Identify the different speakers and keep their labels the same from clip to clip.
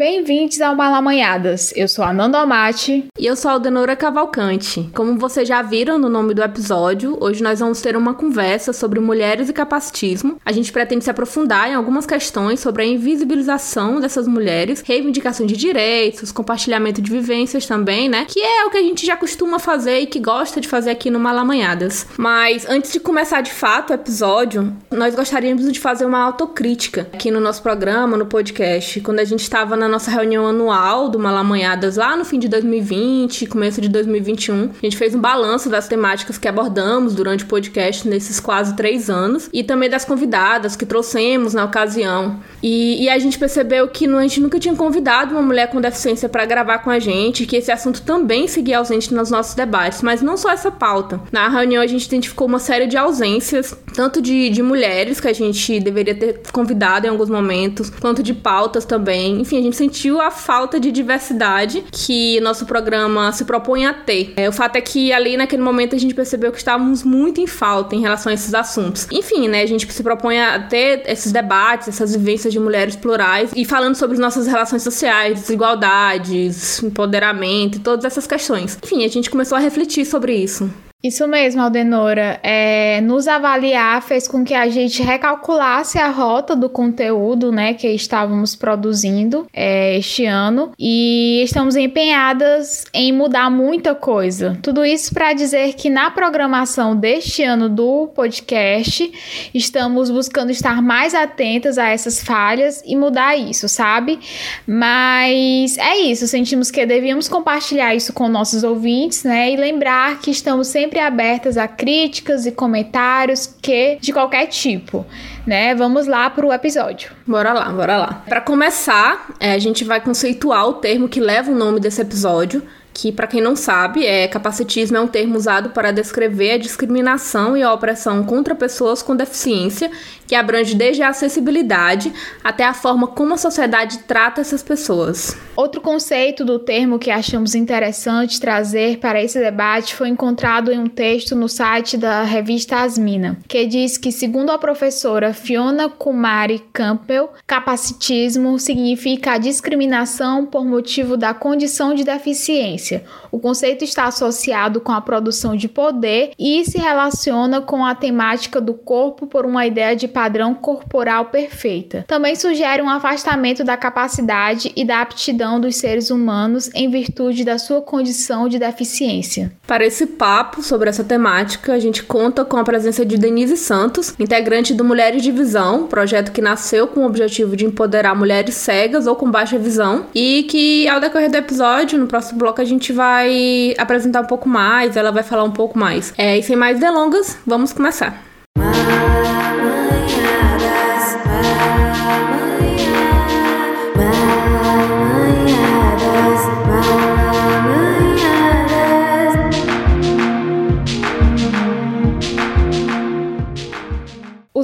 Speaker 1: Bem-vindos ao Malamanhadas. Eu sou a Nando Amati.
Speaker 2: E eu sou a Aldenora Cavalcante. Como vocês já viram no nome do episódio, hoje nós vamos ter uma conversa sobre mulheres e capacitismo. A gente pretende se aprofundar em algumas questões sobre a invisibilização dessas mulheres, reivindicação de direitos, compartilhamento de vivências também, né? Que é o que a gente já costuma fazer e que gosta de fazer aqui no Malamanhadas. Mas antes de começar de fato o episódio, nós gostaríamos de fazer uma autocrítica aqui no nosso programa, no podcast. Quando a gente estava na nossa reunião anual do Malamanhadas lá no fim de 2020, começo de 2021. A gente fez um balanço das temáticas que abordamos durante o podcast nesses quase três anos e também das convidadas que trouxemos na ocasião. E, e a gente percebeu que a gente nunca tinha convidado uma mulher com deficiência para gravar com a gente, que esse assunto também seguia ausente nos nossos debates, mas não só essa pauta. Na reunião a gente identificou uma série de ausências, tanto de, de mulheres que a gente deveria ter convidado em alguns momentos, quanto de pautas também. Enfim, a gente sentiu a falta de diversidade que nosso programa se propõe a ter. É, o fato é que ali naquele momento a gente percebeu que estávamos muito em falta em relação a esses assuntos. Enfim, né, a gente se propõe a ter esses debates, essas vivências de mulheres plurais e falando sobre as nossas relações sociais, desigualdades, empoderamento todas essas questões. Enfim, a gente começou a refletir sobre isso.
Speaker 1: Isso mesmo, Aldenora. É, nos avaliar fez com que a gente recalculasse a rota do conteúdo né, que estávamos produzindo é, este ano e estamos empenhadas em mudar muita coisa. Tudo isso para dizer que na programação deste ano do podcast estamos buscando estar mais atentas a essas falhas e mudar isso, sabe? Mas é isso, sentimos que devíamos compartilhar isso com nossos ouvintes né, e lembrar que estamos sempre sempre abertas a críticas e comentários que de qualquer tipo, né? Vamos lá pro episódio.
Speaker 2: Bora lá, bora lá. Para começar, é, a gente vai conceituar o termo que leva o nome desse episódio, que para quem não sabe, é capacitismo é um termo usado para descrever a discriminação e a opressão contra pessoas com deficiência, que abrange desde a acessibilidade até a forma como a sociedade trata essas pessoas.
Speaker 1: Outro conceito do termo que achamos interessante trazer para esse debate foi encontrado em um texto no site da revista Asmina, que diz que, segundo a professora Fiona Kumari Campbell, capacitismo significa a discriminação por motivo da condição de deficiência o conceito está associado com a produção de poder e se relaciona com a temática do corpo por uma ideia de padrão corporal perfeita. Também sugere um afastamento da capacidade e da aptidão dos seres humanos em virtude da sua condição de deficiência.
Speaker 2: Para esse papo sobre essa temática, a gente conta com a presença de Denise Santos, integrante do Mulheres de Visão, projeto que nasceu com o objetivo de empoderar mulheres cegas ou com baixa visão e que ao decorrer do episódio, no próximo bloco a gente vai apresentar um pouco mais, ela vai falar um pouco mais. É, e sem mais delongas, vamos começar.
Speaker 1: Os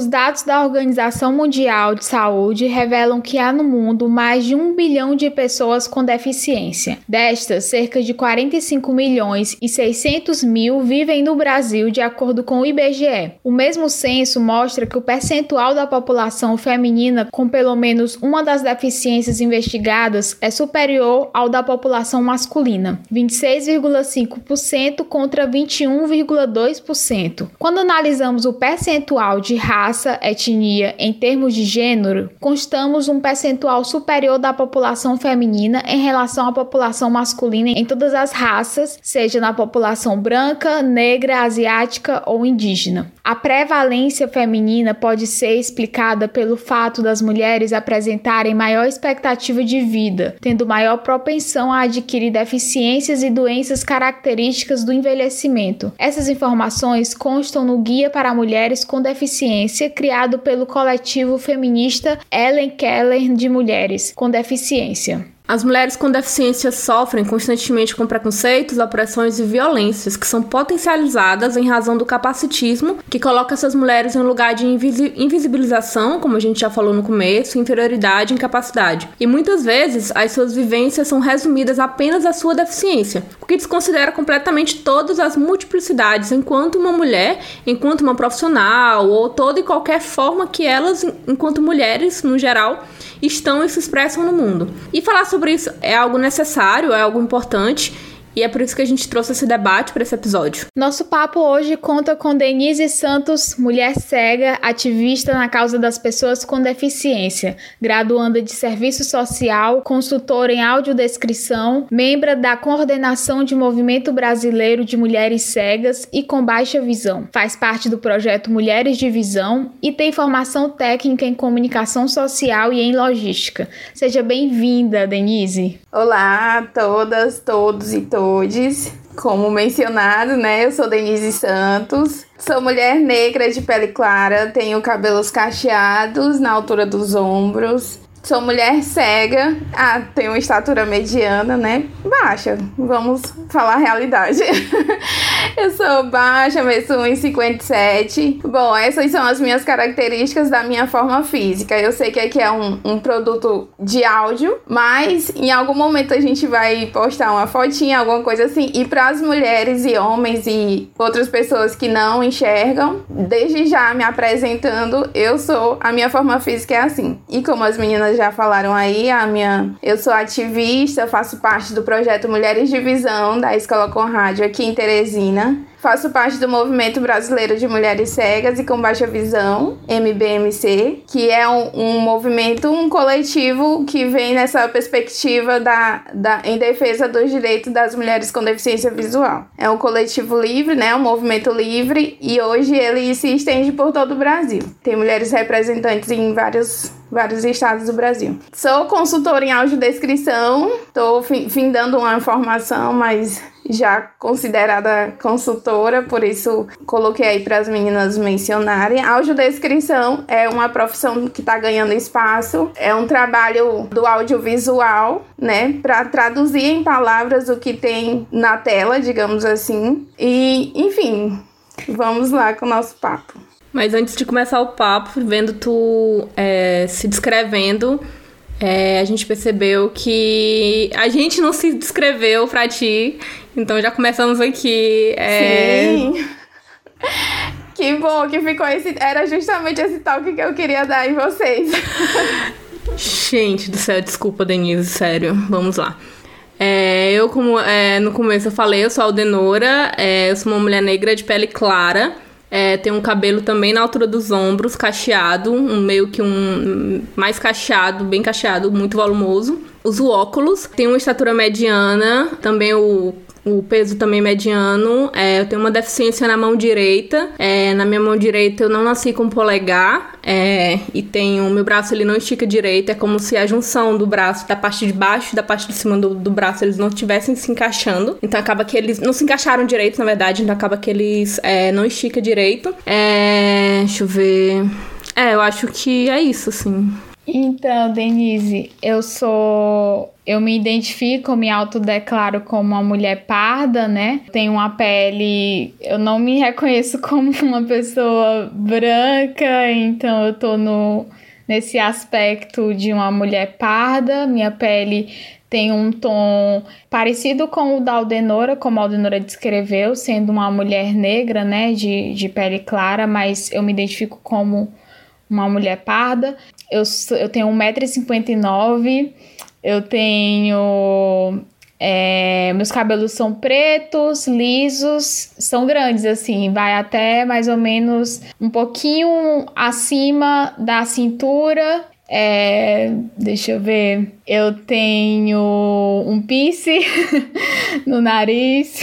Speaker 1: dados da Organização Mundial de Saúde revelam que há no mundo mais de um bilhão de pessoas com deficiência. Destas, cerca de 45 milhões e 600 mil vivem no Brasil, de acordo com o IBGE. O mesmo censo mostra que o percentual da população feminina com pelo menos uma das deficiências investigadas é superior ao da população masculina, 26,5% contra 21,2%. Quando analisamos o percentual de raça raça, etnia, em termos de gênero, constamos um percentual superior da população feminina em relação à população masculina em todas as raças, seja na população branca, negra, asiática ou indígena. A prevalência feminina pode ser explicada pelo fato das mulheres apresentarem maior expectativa de vida, tendo maior propensão a adquirir deficiências e doenças características do envelhecimento. Essas informações constam no Guia para Mulheres com Deficiência criado pelo coletivo feminista Ellen Keller de Mulheres com Deficiência.
Speaker 2: As mulheres com deficiência sofrem constantemente com preconceitos, opressões e violências que são potencializadas em razão do capacitismo, que coloca essas mulheres em um lugar de invisibilização, como a gente já falou no começo, inferioridade e incapacidade. E muitas vezes as suas vivências são resumidas apenas à sua deficiência, o que desconsidera completamente todas as multiplicidades enquanto uma mulher, enquanto uma profissional ou toda e qualquer forma que elas, enquanto mulheres no geral, estão e se expressam no mundo. E falar isso. É algo necessário, é algo importante e é por isso que a gente trouxe esse debate para esse episódio.
Speaker 1: Nosso papo hoje conta com Denise Santos, mulher cega, ativista na causa das pessoas com deficiência, graduanda de serviço social, consultora em audiodescrição, membro da coordenação de Movimento Brasileiro de Mulheres Cegas e com Baixa Visão. Faz parte do projeto Mulheres de Visão e tem formação técnica em comunicação social e em logística. Seja bem-vinda, Denise.
Speaker 3: Olá a todas, todos e todas todos. Como mencionado, né? Eu sou Denise Santos. Sou mulher negra de pele clara, tenho cabelos cacheados na altura dos ombros. Sou mulher cega. Ah, tenho uma estatura mediana, né? Baixa. Vamos falar a realidade. eu sou baixa, meço 1,57. Bom, essas são as minhas características da minha forma física. Eu sei que aqui é um, um produto de áudio, mas em algum momento a gente vai postar uma fotinha, alguma coisa assim. E para as mulheres e homens e outras pessoas que não enxergam, desde já me apresentando, eu sou. A minha forma física é assim. E como as meninas já falaram aí, a minha, eu sou ativista, faço parte do projeto Mulheres de Visão da Escola Conrádio aqui em Teresina. Faço parte do Movimento Brasileiro de Mulheres Cegas e com Baixa Visão, MBMC, que é um, um movimento, um coletivo que vem nessa perspectiva da, da, em defesa dos direitos das mulheres com deficiência visual. É um coletivo livre, né, um movimento livre, e hoje ele se estende por todo o Brasil. Tem mulheres representantes em vários vários estados do Brasil. Sou consultora em audiodescrição, estou findando uma formação, mas já considerada consultora, por isso coloquei aí para as meninas mencionarem. Audiodescrição é uma profissão que está ganhando espaço, é um trabalho do audiovisual, né, para traduzir em palavras o que tem na tela, digamos assim. E, enfim, vamos lá com o nosso papo.
Speaker 2: Mas antes de começar o papo, vendo tu é, se descrevendo, é, a gente percebeu que a gente não se descreveu pra ti. Então já começamos aqui.
Speaker 3: É... Sim. Que bom que ficou esse. Era justamente esse toque que eu queria dar em vocês.
Speaker 2: Gente do céu, desculpa, Denise, sério. Vamos lá. É, eu, como é, no começo eu falei, eu sou a Aldenora, é, eu sou uma mulher negra de pele clara. É, tem um cabelo também na altura dos ombros, cacheado, um meio que um mais cacheado, bem cacheado, muito volumoso. Uso óculos, tem uma estatura mediana, também o o peso também mediano. É, eu tenho uma deficiência na mão direita. É, na minha mão direita eu não nasci com polegar. É, e tenho. Meu braço ele não estica direito. É como se a junção do braço, da parte de baixo e da parte de cima do, do braço, eles não estivessem se encaixando. Então acaba que eles não se encaixaram direito, na verdade. Então acaba que eles é, não estica direito. É, deixa eu ver. É, eu acho que é isso, assim.
Speaker 1: Então, Denise, eu sou. Eu me identifico, me autodeclaro como uma mulher parda, né? Tenho uma pele. Eu não me reconheço como uma pessoa branca, então eu tô no, nesse aspecto de uma mulher parda. Minha pele tem um tom parecido com o da Aldenora, como a Aldenora descreveu, sendo uma mulher negra, né? De, de pele clara, mas eu me identifico como uma mulher parda. Eu, eu tenho 1,59m, eu tenho. É, meus cabelos são pretos, lisos, são grandes, assim, vai até mais ou menos um pouquinho acima da cintura. É, deixa eu ver. Eu tenho um piercing no nariz.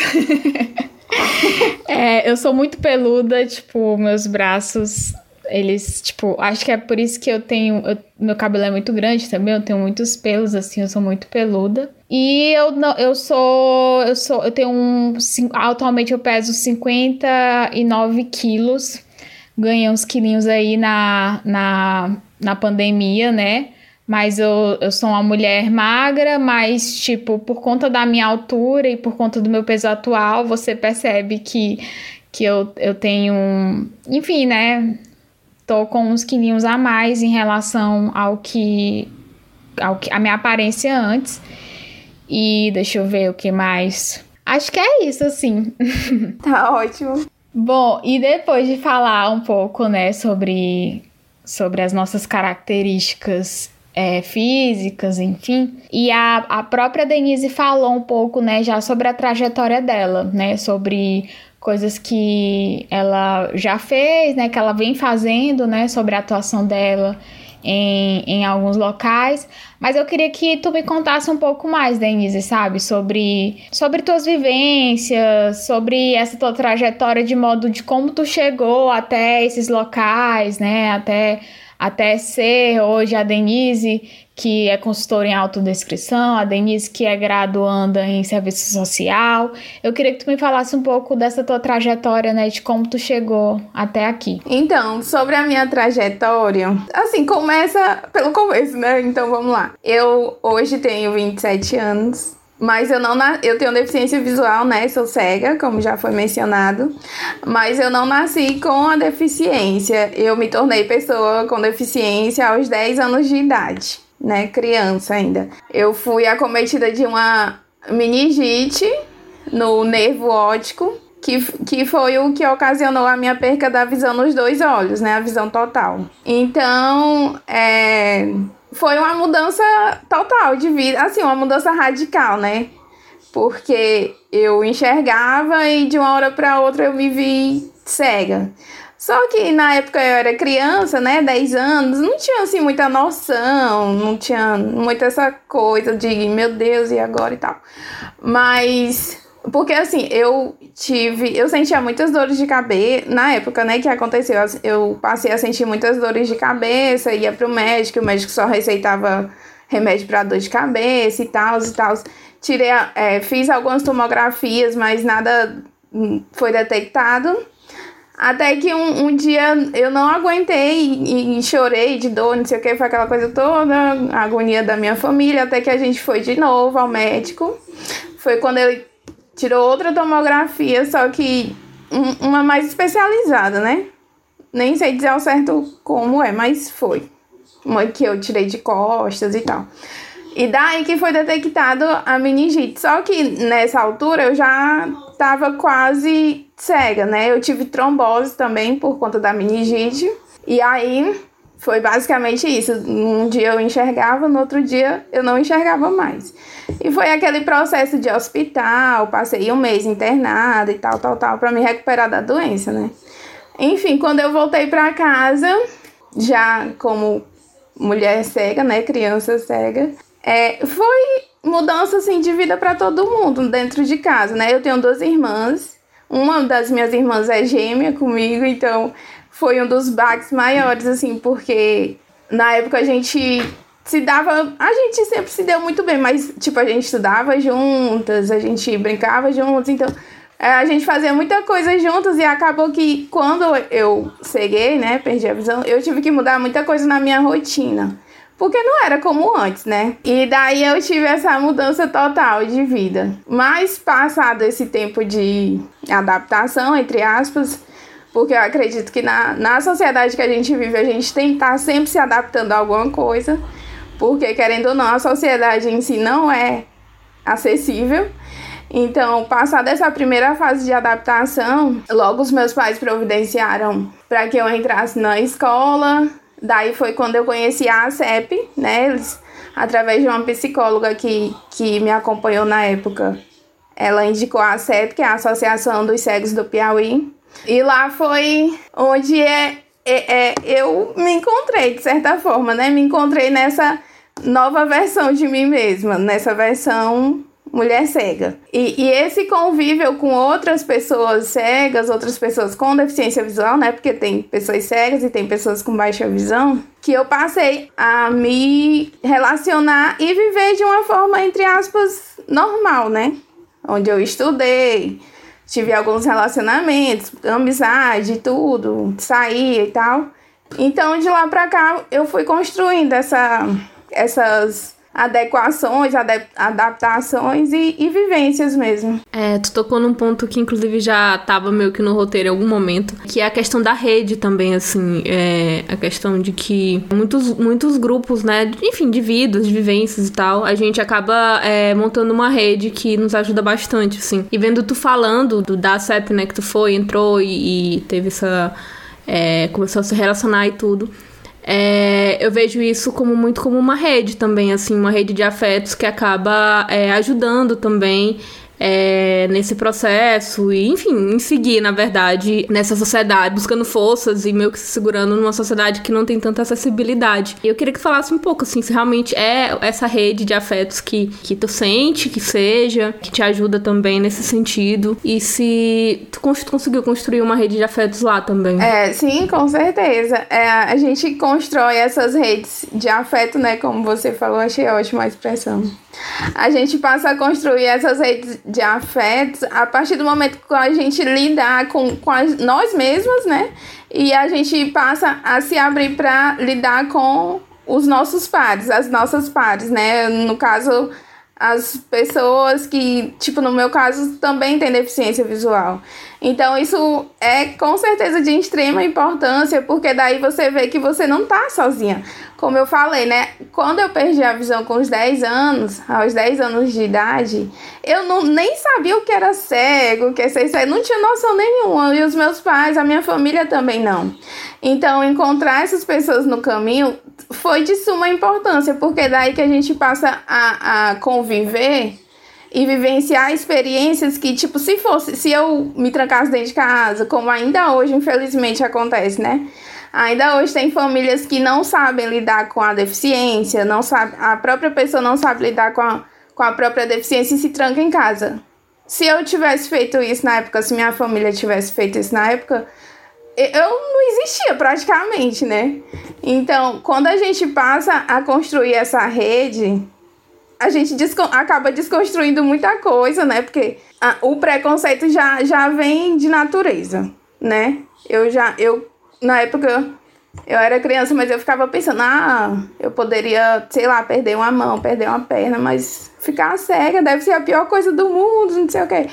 Speaker 1: é, eu sou muito peluda, tipo, meus braços eles, tipo, acho que é por isso que eu tenho. Eu, meu cabelo é muito grande também, eu tenho muitos pelos, assim, eu sou muito peluda. E eu não, eu sou. Eu sou. Eu tenho um. Atualmente eu peso 59 quilos. Ganhei uns quilinhos aí na, na, na pandemia, né? mas eu, eu sou uma mulher magra, mas, tipo, por conta da minha altura e por conta do meu peso atual, você percebe que, que eu, eu tenho. Enfim, né? Tô com uns quilinhos a mais em relação ao que. Ao que a minha aparência antes. E deixa eu ver o que mais. Acho que é isso, assim.
Speaker 3: Tá ótimo.
Speaker 1: Bom, e depois de falar um pouco, né, sobre, sobre as nossas características é, físicas, enfim. E a, a própria Denise falou um pouco, né, já sobre a trajetória dela, né, sobre coisas que ela já fez, né, que ela vem fazendo, né, sobre a atuação dela em, em alguns locais. Mas eu queria que tu me contasse um pouco mais, Denise, sabe? Sobre, sobre tuas vivências, sobre essa tua trajetória de modo de como tu chegou até esses locais, né? Até até ser hoje a Denise, que é consultora em autodescrição, a Denise, que é graduanda em serviço social. Eu queria que tu me falasse um pouco dessa tua trajetória, né, de como tu chegou até aqui.
Speaker 3: Então, sobre a minha trajetória, assim, começa pelo começo, né? Então vamos lá. Eu hoje tenho 27 anos. Mas eu não eu tenho deficiência visual, né? Sou cega, como já foi mencionado. Mas eu não nasci com a deficiência. Eu me tornei pessoa com deficiência aos 10 anos de idade, né? Criança ainda. Eu fui acometida de uma meningite no nervo óptico, que, que foi o que ocasionou a minha perca da visão nos dois olhos, né? A visão total. Então, é foi uma mudança total de vida, assim, uma mudança radical, né? Porque eu enxergava e de uma hora para outra eu me vi cega. Só que na época eu era criança, né, 10 anos, não tinha assim muita noção, não tinha muita essa coisa de meu Deus e agora e tal. Mas porque assim, eu tive. Eu sentia muitas dores de cabeça. Na época, né, que aconteceu, eu passei a sentir muitas dores de cabeça, ia pro médico, o médico só receitava remédio para dor de cabeça e tal, e tal. Tirei, é, fiz algumas tomografias, mas nada hum, foi detectado. Até que um, um dia eu não aguentei e, e, chorei de dor, não sei o que, foi aquela coisa toda, a agonia da minha família, até que a gente foi de novo ao médico. Foi quando ele tirou outra tomografia, só que um, uma mais especializada, né? Nem sei dizer ao certo como é, mas foi. Uma que eu tirei de costas e tal. E daí que foi detectado a meningite. Só que nessa altura eu já tava quase cega, né? Eu tive trombose também por conta da meningite. E aí foi basicamente isso. Um dia eu enxergava, no outro dia eu não enxergava mais. E foi aquele processo de hospital, passei um mês internada e tal, tal, tal, para me recuperar da doença, né? Enfim, quando eu voltei para casa, já como mulher cega, né, criança cega, é, foi mudança assim de vida para todo mundo dentro de casa, né? Eu tenho duas irmãs, uma das minhas irmãs é gêmea comigo, então foi um dos baques maiores, assim, porque na época a gente se dava. A gente sempre se deu muito bem, mas, tipo, a gente estudava juntas, a gente brincava juntas, então. É, a gente fazia muita coisa juntos e acabou que quando eu ceguei, né, perdi a visão, eu tive que mudar muita coisa na minha rotina. Porque não era como antes, né? E daí eu tive essa mudança total de vida. Mas passado esse tempo de adaptação, entre aspas, porque eu acredito que na, na sociedade que a gente vive, a gente tem que estar sempre se adaptando a alguma coisa. Porque, querendo ou não, a sociedade em si não é acessível. Então, passada essa primeira fase de adaptação, logo os meus pais providenciaram para que eu entrasse na escola. Daí foi quando eu conheci a ACEP, né? Eles, através de uma psicóloga que, que me acompanhou na época. Ela indicou a ACEP, que é a Associação dos Cegos do Piauí. E lá foi onde é, é, é, eu me encontrei, de certa forma, né? Me encontrei nessa nova versão de mim mesma, nessa versão mulher cega. E, e, esse convívio com outras pessoas cegas, outras pessoas com deficiência visual, né? Porque tem pessoas cegas e tem pessoas com baixa visão, que eu passei a me relacionar e viver de uma forma, entre aspas, normal, né? Onde eu estudei, tive alguns relacionamentos, amizade, tudo, saía e tal. Então, de lá pra cá, eu fui construindo essa, essas adequações, adaptações e, e, vivências mesmo.
Speaker 2: É, tu tocou num ponto que inclusive já tava meio que no roteiro em algum momento, que é a questão da rede também, assim, é, a questão de que muitos, muitos grupos, né, enfim, de vidas, de vivências e tal, a gente acaba é, montando uma rede que nos ajuda bastante, assim. E vendo tu falando do da CEP, né, que tu foi, entrou e, e teve essa... É, começou a se relacionar e tudo. É, eu vejo isso como muito como uma rede também, assim, uma rede de afetos que acaba é, ajudando também é, nesse processo e, enfim, em seguir, na verdade, nessa sociedade, buscando forças e meio que se segurando numa sociedade que não tem tanta acessibilidade. Eu queria que falasse um pouco, assim, se realmente é essa rede de afetos que, que tu sente que seja, que te ajuda também nesse sentido, e se tu conseguiu construir uma rede de afetos lá também.
Speaker 3: É, sim, com certeza. É, a gente constrói essas redes de afeto, né, como você falou, achei ótima a expressão a gente passa a construir essas redes de afetos a partir do momento que a gente lidar com, com as, nós mesmos, né? E a gente passa a se abrir para lidar com os nossos pares, as nossas pares, né? No caso, as pessoas que, tipo, no meu caso, também têm deficiência visual. Então, isso é com certeza de extrema importância, porque daí você vê que você não tá sozinha. Como eu falei, né? Quando eu perdi a visão com os 10 anos, aos 10 anos de idade, eu não, nem sabia o que era cego, o que é ser cego, não tinha noção nenhuma. E os meus pais, a minha família também não. Então, encontrar essas pessoas no caminho foi de suma importância, porque daí que a gente passa a, a conviver e vivenciar experiências que, tipo, se fosse, se eu me trancasse dentro de casa, como ainda hoje, infelizmente, acontece, né? Ainda hoje tem famílias que não sabem lidar com a deficiência, não sabe, a própria pessoa não sabe lidar com a, com a própria deficiência e se tranca em casa. Se eu tivesse feito isso na época, se minha família tivesse feito isso na época, eu não existia praticamente, né? Então, quando a gente passa a construir essa rede, a gente desco acaba desconstruindo muita coisa, né? Porque a, o preconceito já, já vem de natureza, né? Eu já, eu, na época, eu era criança, mas eu ficava pensando, ah, eu poderia, sei lá, perder uma mão, perder uma perna, mas ficar cega deve ser a pior coisa do mundo, não sei o quê.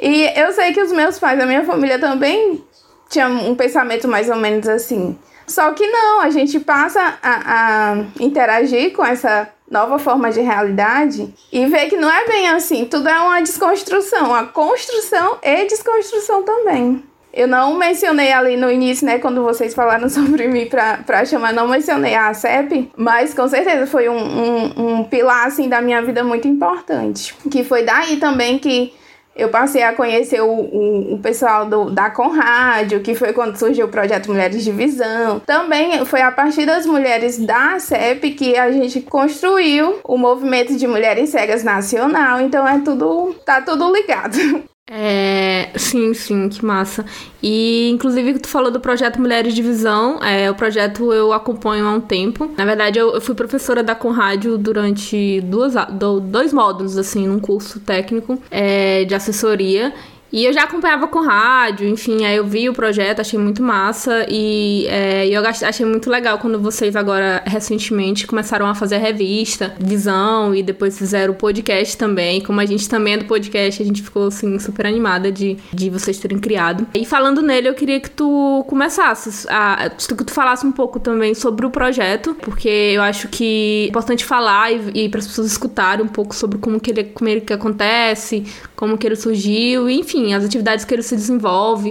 Speaker 3: E eu sei que os meus pais, a minha família também tinham um pensamento mais ou menos assim. Só que não, a gente passa a, a interagir com essa nova forma de realidade e ver que não é bem assim, tudo é uma desconstrução, uma construção e desconstrução também. Eu não mencionei ali no início, né, quando vocês falaram sobre mim pra, pra chamar, não mencionei a ACEP, mas com certeza foi um, um, um pilar, assim, da minha vida muito importante. Que foi daí também que eu passei a conhecer o, o, o, pessoal do, da Conrádio, que foi quando surgiu o projeto Mulheres de Visão. Também foi a partir das mulheres da CEP que a gente construiu o movimento de mulheres cegas nacional. Então é tudo, tá tudo ligado.
Speaker 2: É, sim, sim, que massa. E inclusive tu falou do projeto Mulheres de Visão, é, o projeto eu acompanho há um tempo. Na verdade, eu, eu fui professora da Conrádio durante duas, dois módulos, assim, num curso técnico é, de assessoria. E eu já acompanhava com rádio, enfim, aí eu vi o projeto, achei muito massa e é, eu achei muito legal quando vocês agora, recentemente, começaram a fazer a revista Visão e depois fizeram o podcast também. Como a gente também é do podcast, a gente ficou, assim, super animada de, de vocês terem criado. E falando nele, eu queria que tu começasses, a, que tu falasse um pouco também sobre o projeto, porque eu acho que é importante falar e, e para as pessoas escutarem um pouco sobre como que ele, como ele que acontece, como que ele surgiu, enfim, as atividades que ele se desenvolve.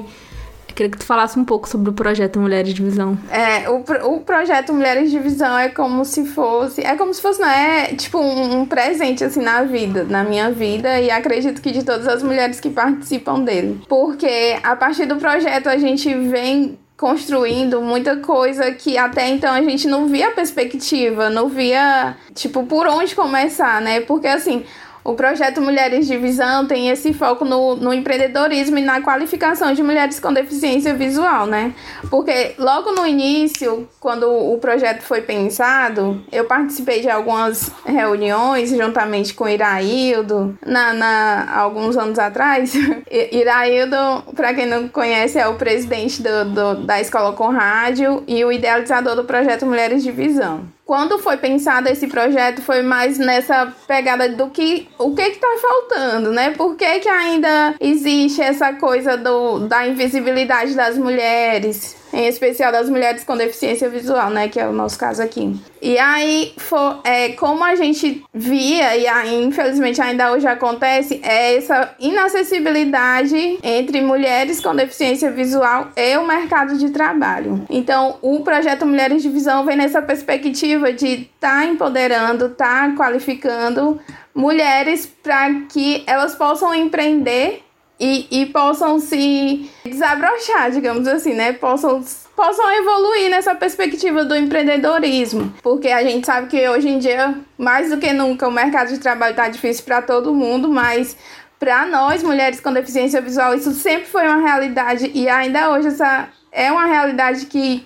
Speaker 2: Eu queria que tu falasse um pouco sobre o projeto Mulheres de Visão.
Speaker 3: É, o, o projeto Mulheres de Visão é como se fosse. É como se fosse, não é? Tipo, um, um presente, assim, na vida, na minha vida, e acredito que de todas as mulheres que participam dele. Porque a partir do projeto a gente vem construindo muita coisa que até então a gente não via perspectiva, não via, tipo, por onde começar, né? Porque assim, o projeto Mulheres de Visão tem esse foco no, no empreendedorismo e na qualificação de mulheres com deficiência visual, né? Porque logo no início, quando o projeto foi pensado, eu participei de algumas reuniões juntamente com Iraildo, na, na, alguns anos atrás. Iraildo, para quem não conhece, é o presidente do, do, da Escola com Rádio e o idealizador do projeto Mulheres de Visão. Quando foi pensado esse projeto, foi mais nessa pegada do que o que está faltando, né? Por que, que ainda existe essa coisa do, da invisibilidade das mulheres? Em especial das mulheres com deficiência visual, né, que é o nosso caso aqui. E aí, for, é, como a gente via, e aí, infelizmente ainda hoje acontece, é essa inacessibilidade entre mulheres com deficiência visual e o mercado de trabalho. Então, o projeto Mulheres de Visão vem nessa perspectiva de estar tá empoderando, estar tá qualificando mulheres para que elas possam empreender e, e possam se desabrochar, digamos assim, né? Possam possam evoluir nessa perspectiva do empreendedorismo, porque a gente sabe que hoje em dia, mais do que nunca, o mercado de trabalho está difícil para todo mundo, mas para nós, mulheres com deficiência visual, isso sempre foi uma realidade e ainda hoje essa é uma realidade que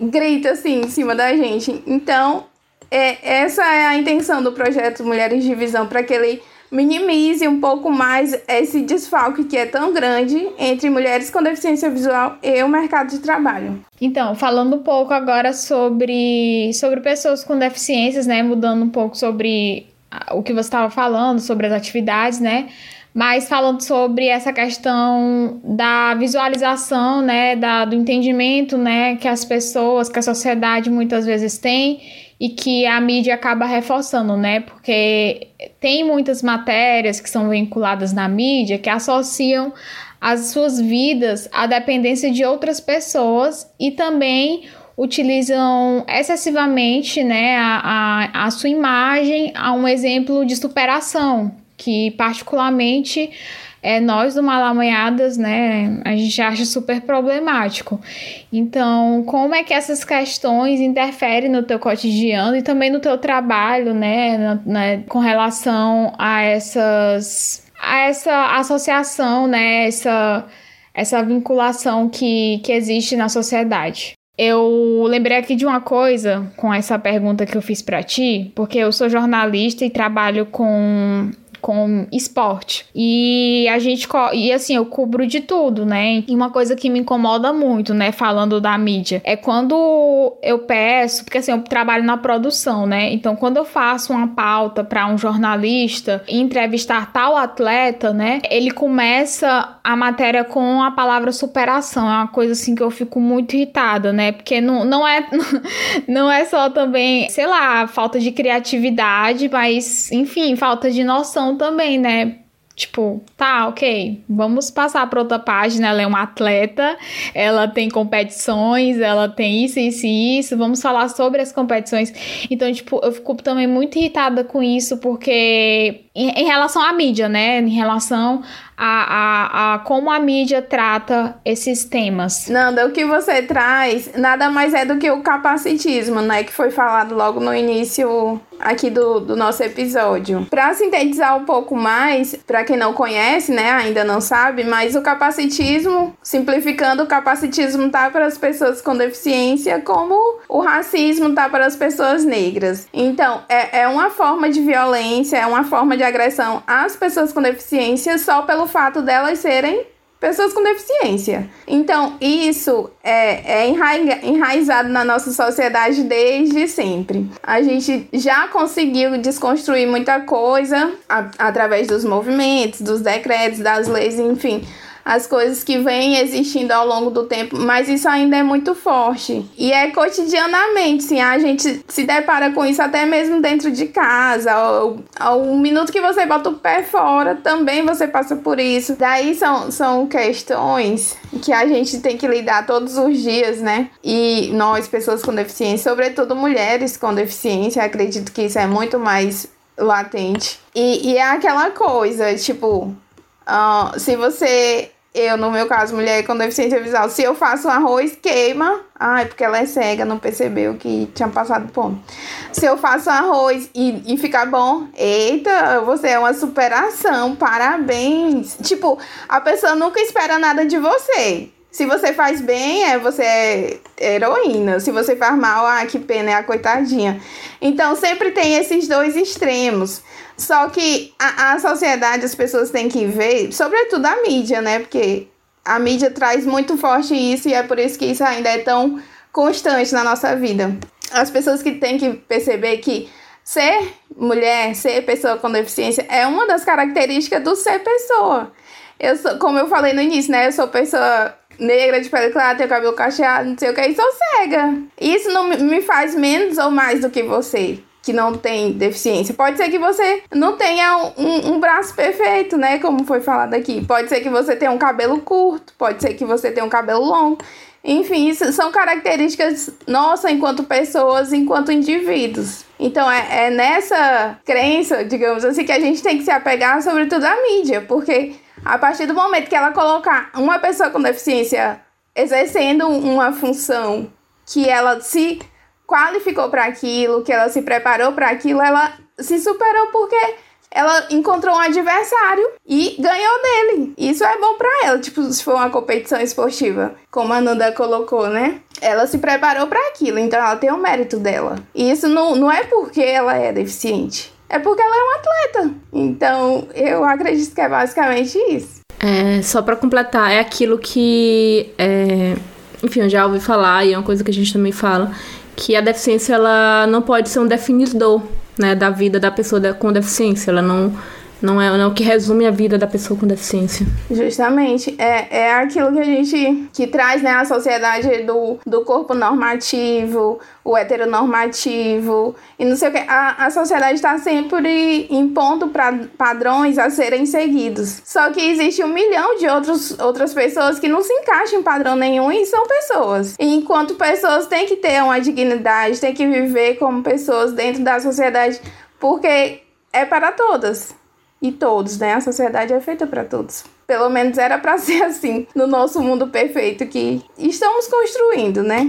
Speaker 3: grita assim em cima da gente. Então, é, essa é a intenção do projeto Mulheres de Visão, para que ele minimize um pouco mais esse desfalque que é tão grande entre mulheres com deficiência visual e o mercado de trabalho.
Speaker 1: Então, falando um pouco agora sobre, sobre pessoas com deficiências, né? Mudando um pouco sobre o que você estava falando, sobre as atividades, né? Mas falando sobre essa questão da visualização, né, da, do entendimento, né, que as pessoas, que a sociedade muitas vezes tem e que a mídia acaba reforçando, né? Porque tem muitas matérias que são vinculadas na mídia que associam as suas vidas à dependência de outras pessoas e também utilizam excessivamente né, a, a, a sua imagem a um exemplo de superação, que particularmente é, nós do Malamanhadas, né, a gente acha super problemático. Então, como é que essas questões interferem no teu cotidiano e também no teu trabalho, né, na, né com relação a essas a essa associação, né, essa essa vinculação que, que existe na sociedade. Eu lembrei aqui de uma coisa com essa pergunta que eu fiz para ti, porque eu sou jornalista e trabalho com com esporte. E a gente e assim, eu cubro de tudo, né? E uma coisa que me incomoda muito, né, falando da mídia, é quando eu peço, porque assim, eu trabalho na produção, né? Então, quando eu faço uma pauta para um jornalista entrevistar tal atleta, né, ele começa a matéria com a palavra superação. É uma coisa assim que eu fico muito irritada, né? Porque não, não é não é só também, sei lá, falta de criatividade, mas enfim, falta de noção também, né? Tipo, tá, ok, vamos passar para outra página. Ela é uma atleta, ela tem competições, ela tem isso, isso e isso. Vamos falar sobre as competições. Então, tipo, eu fico também muito irritada com isso, porque em, em relação à mídia, né? Em relação a, a, a, como a mídia trata esses temas.
Speaker 3: Nanda, o que você traz nada mais é do que o capacitismo, né? Que foi falado logo no início aqui do, do nosso episódio. Para sintetizar um pouco mais, para quem não conhece, né, ainda não sabe, mas o capacitismo, simplificando, o capacitismo tá para as pessoas com deficiência, como o racismo tá para as pessoas negras. Então, é, é uma forma de violência, é uma forma de agressão às pessoas com deficiência só pelo fato delas serem pessoas com deficiência. Então, isso é, é enraizado na nossa sociedade desde sempre. A gente já conseguiu desconstruir muita coisa a, através dos movimentos, dos decretos, das leis, enfim as coisas que vêm existindo ao longo do tempo, mas isso ainda é muito forte. E é cotidianamente, sim, a gente se depara com isso até mesmo dentro de casa. Ao, ao um minuto que você bota o pé fora, também você passa por isso. Daí são, são questões que a gente tem que lidar todos os dias, né? E nós, pessoas com deficiência, sobretudo mulheres com deficiência, acredito que isso é muito mais latente. E, e é aquela coisa, tipo, Uh, se você, eu no meu caso, mulher com deficiência visual, se eu faço um arroz, queima. Ai, porque ela é cega, não percebeu que tinha passado ponto. Se eu faço arroz e, e ficar bom, eita, você é uma superação, parabéns. Tipo, a pessoa nunca espera nada de você. Se você faz bem, é você é heroína. Se você faz mal, ah, que pena, é a coitadinha. Então sempre tem esses dois extremos. Só que a, a sociedade, as pessoas têm que ver, sobretudo a mídia, né? Porque a mídia traz muito forte isso e é por isso que isso ainda é tão constante na nossa vida. as pessoas que têm que perceber que ser mulher, ser pessoa com deficiência é uma das características do ser pessoa. Eu sou, como eu falei no início, né? Eu sou pessoa negra, de pele clara, tenho cabelo cacheado, não sei o que, e sou cega. Isso não me faz menos ou mais do que você que não tem deficiência. Pode ser que você não tenha um, um, braço perfeito, né? Como foi falado aqui. Pode ser que você tenha um cabelo curto, pode ser que você tenha um cabelo longo. Enfim, isso são características nossas enquanto pessoas, enquanto indivíduos. Então é, é nessa crença, digamos assim, que a gente tem que se apegar, sobretudo à mídia, porque a partir do momento que ela colocar uma pessoa com deficiência exercendo uma função que ela se qualificou para aquilo, que ela se preparou para aquilo, ela se superou porque ela encontrou um adversário e ganhou dele. Isso é bom para ela, tipo, se for uma competição esportiva, como a Nanda colocou, né? Ela se preparou para aquilo, então ela tem o mérito dela. E isso não, não é porque ela é deficiente, é porque ela é um atleta. Então, eu acredito que é basicamente isso.
Speaker 2: É, só para completar, é aquilo que, é, enfim, eu já ouvi falar e é uma coisa que a gente também fala, que a deficiência ela não pode ser um definidor né, da vida da pessoa com deficiência. Ela não, não, é, não é o que resume a vida da pessoa com deficiência.
Speaker 3: Justamente. É, é aquilo que a gente que traz né, a sociedade do, do corpo normativo, o heteronormativo e não sei o que. A, a sociedade está sempre impondo pra, padrões a serem seguidos. Só que existe um milhão de outros, outras pessoas que não se encaixam em padrão nenhum e são pessoas. E enquanto pessoas têm que ter uma dignidade, têm que viver como pessoas dentro da sociedade, porque é para todas e todos, né? A sociedade é feita para todos. Pelo menos era para ser assim no nosso mundo perfeito que estamos construindo, né?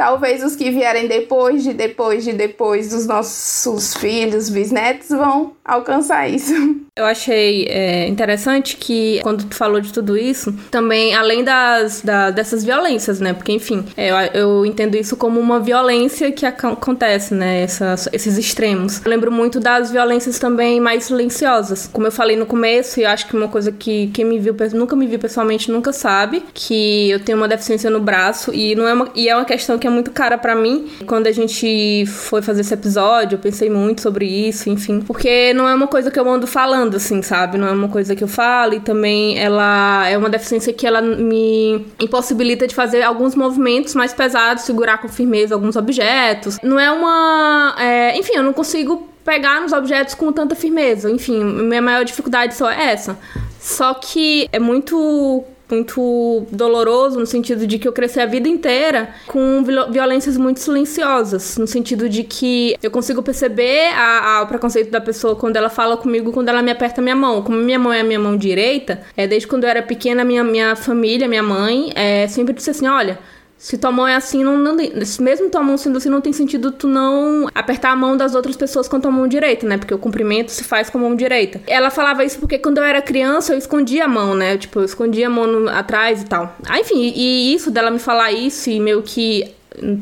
Speaker 3: Talvez os que vierem depois de depois de depois dos nossos filhos, bisnetos, vão alcançar isso.
Speaker 2: Eu achei é, interessante que, quando tu falou de tudo isso, também, além das, da, dessas violências, né? Porque, enfim, é, eu, eu, entendo isso como uma violência que acontece, né? Essas, esses extremos. Eu lembro muito das violências também mais silenciosas. Como eu falei no começo, e acho que uma coisa que quem me viu, nunca me viu pessoalmente, nunca sabe, que eu tenho uma deficiência no braço e, não é uma, e é uma questão que muito cara para mim. Quando a gente foi fazer esse episódio, eu pensei muito sobre isso, enfim. Porque não é uma coisa que eu ando falando, assim, sabe? Não é uma coisa que eu falo e também ela é uma deficiência que ela me impossibilita de fazer alguns movimentos mais pesados, segurar com firmeza alguns objetos. Não é uma. É, enfim, eu não consigo pegar nos objetos com tanta firmeza. Enfim, minha maior dificuldade só é essa. Só que é muito muito doloroso no sentido de que eu cresci a vida inteira com violências muito silenciosas, no sentido de que eu consigo perceber a, a, o preconceito da pessoa quando ela fala comigo, quando ela me aperta minha mão. Como minha mão é a minha mão direita, é desde quando eu era pequena, minha, minha família, minha mãe, é, sempre disse assim: olha se tua mão é assim, não, não, mesmo tua mão sendo assim, não tem sentido tu não apertar a mão das outras pessoas com a tua mão direita, né? Porque o cumprimento se faz com a mão direita. Ela falava isso porque quando eu era criança eu escondia a mão, né? Tipo, eu escondia a mão no, atrás e tal. Ah, enfim, e, e isso dela me falar isso e meio que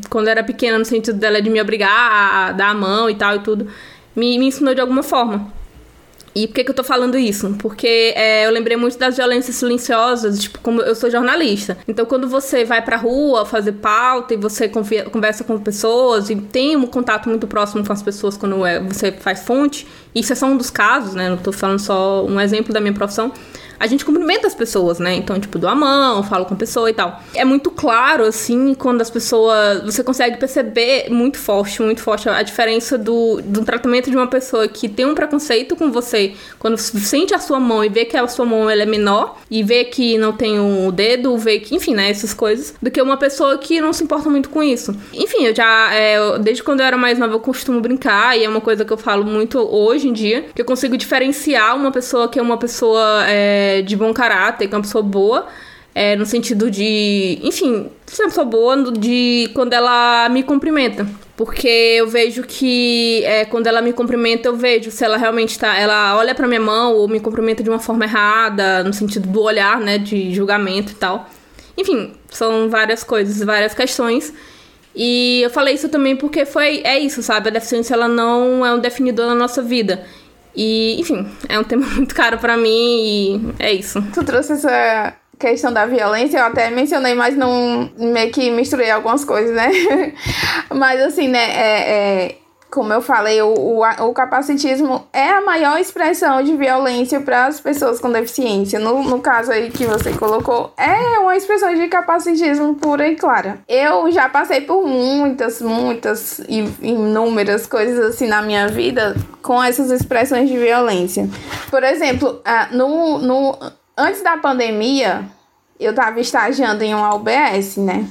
Speaker 2: quando eu era pequena, no sentido dela de me obrigar a, a dar a mão e tal e tudo, me, me ensinou de alguma forma. E por que, que eu tô falando isso? Porque é, eu lembrei muito das violências silenciosas, tipo, como eu sou jornalista. Então, quando você vai pra rua fazer pauta e você conversa com pessoas e tem um contato muito próximo com as pessoas quando é, você faz fonte, isso é só um dos casos, né? Não tô falando só um exemplo da minha profissão a gente cumprimenta as pessoas, né? Então, tipo, dou a mão, falo com a pessoa e tal. É muito claro, assim, quando as pessoas. Você consegue perceber muito forte, muito forte a diferença do, do tratamento de uma pessoa que tem um preconceito com você, quando sente a sua mão e vê que a sua mão ela é menor, e vê que não tem o um dedo, vê que, enfim, né? Essas coisas, do que uma pessoa que não se importa muito com isso. Enfim, eu já. É, desde quando eu era mais nova, eu costumo brincar, e é uma coisa que eu falo muito hoje em dia, que eu consigo diferenciar uma pessoa que é uma pessoa. É, de bom caráter, que é uma pessoa boa, é, no sentido de, enfim, ser uma pessoa boa de quando ela me cumprimenta. Porque eu vejo que é, quando ela me cumprimenta, eu vejo se ela realmente tá. Ela olha pra minha mão ou me cumprimenta de uma forma errada, no sentido do olhar, né? De julgamento e tal. Enfim, são várias coisas, várias questões. E eu falei isso também porque foi. É isso, sabe? A deficiência ela não é um definidor na nossa vida. E, enfim, é um tema muito caro para mim e é isso.
Speaker 3: Tu trouxe essa questão da violência, eu até mencionei, mas não meio que misturei algumas coisas, né? mas assim, né, é, é como eu falei, o, o, o, capacitismo é a maior expressão de violência para as pessoas com deficiência. No, no caso aí que você colocou, é uma expressão de capacitismo pura e clara. Eu já passei por muitas, muitas e inúmeras coisas assim na minha vida com essas expressões de violência. Por exemplo, no, no, antes da pandemia, eu estava estagiando em uma UBS, né?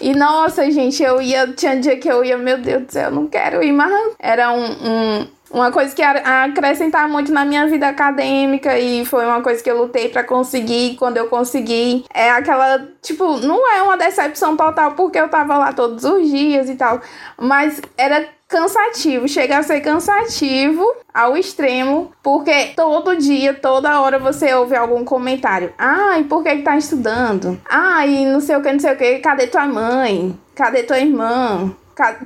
Speaker 3: E nossa, gente, eu ia. Tinha dia que eu ia, meu Deus do céu, eu não quero ir, mas era um, um uma coisa que acrescentar muito na minha vida acadêmica e foi uma coisa que eu lutei para conseguir. Quando eu consegui, é aquela, tipo, não é uma decepção total porque eu tava lá todos os dias e tal, mas era cansativo, chega a ser cansativo ao extremo, porque todo dia, toda hora você ouve algum comentário. Ai, por que, que tá estudando? Ai, não sei o que, não sei o que, cadê tua mãe? Cadê tua irmã?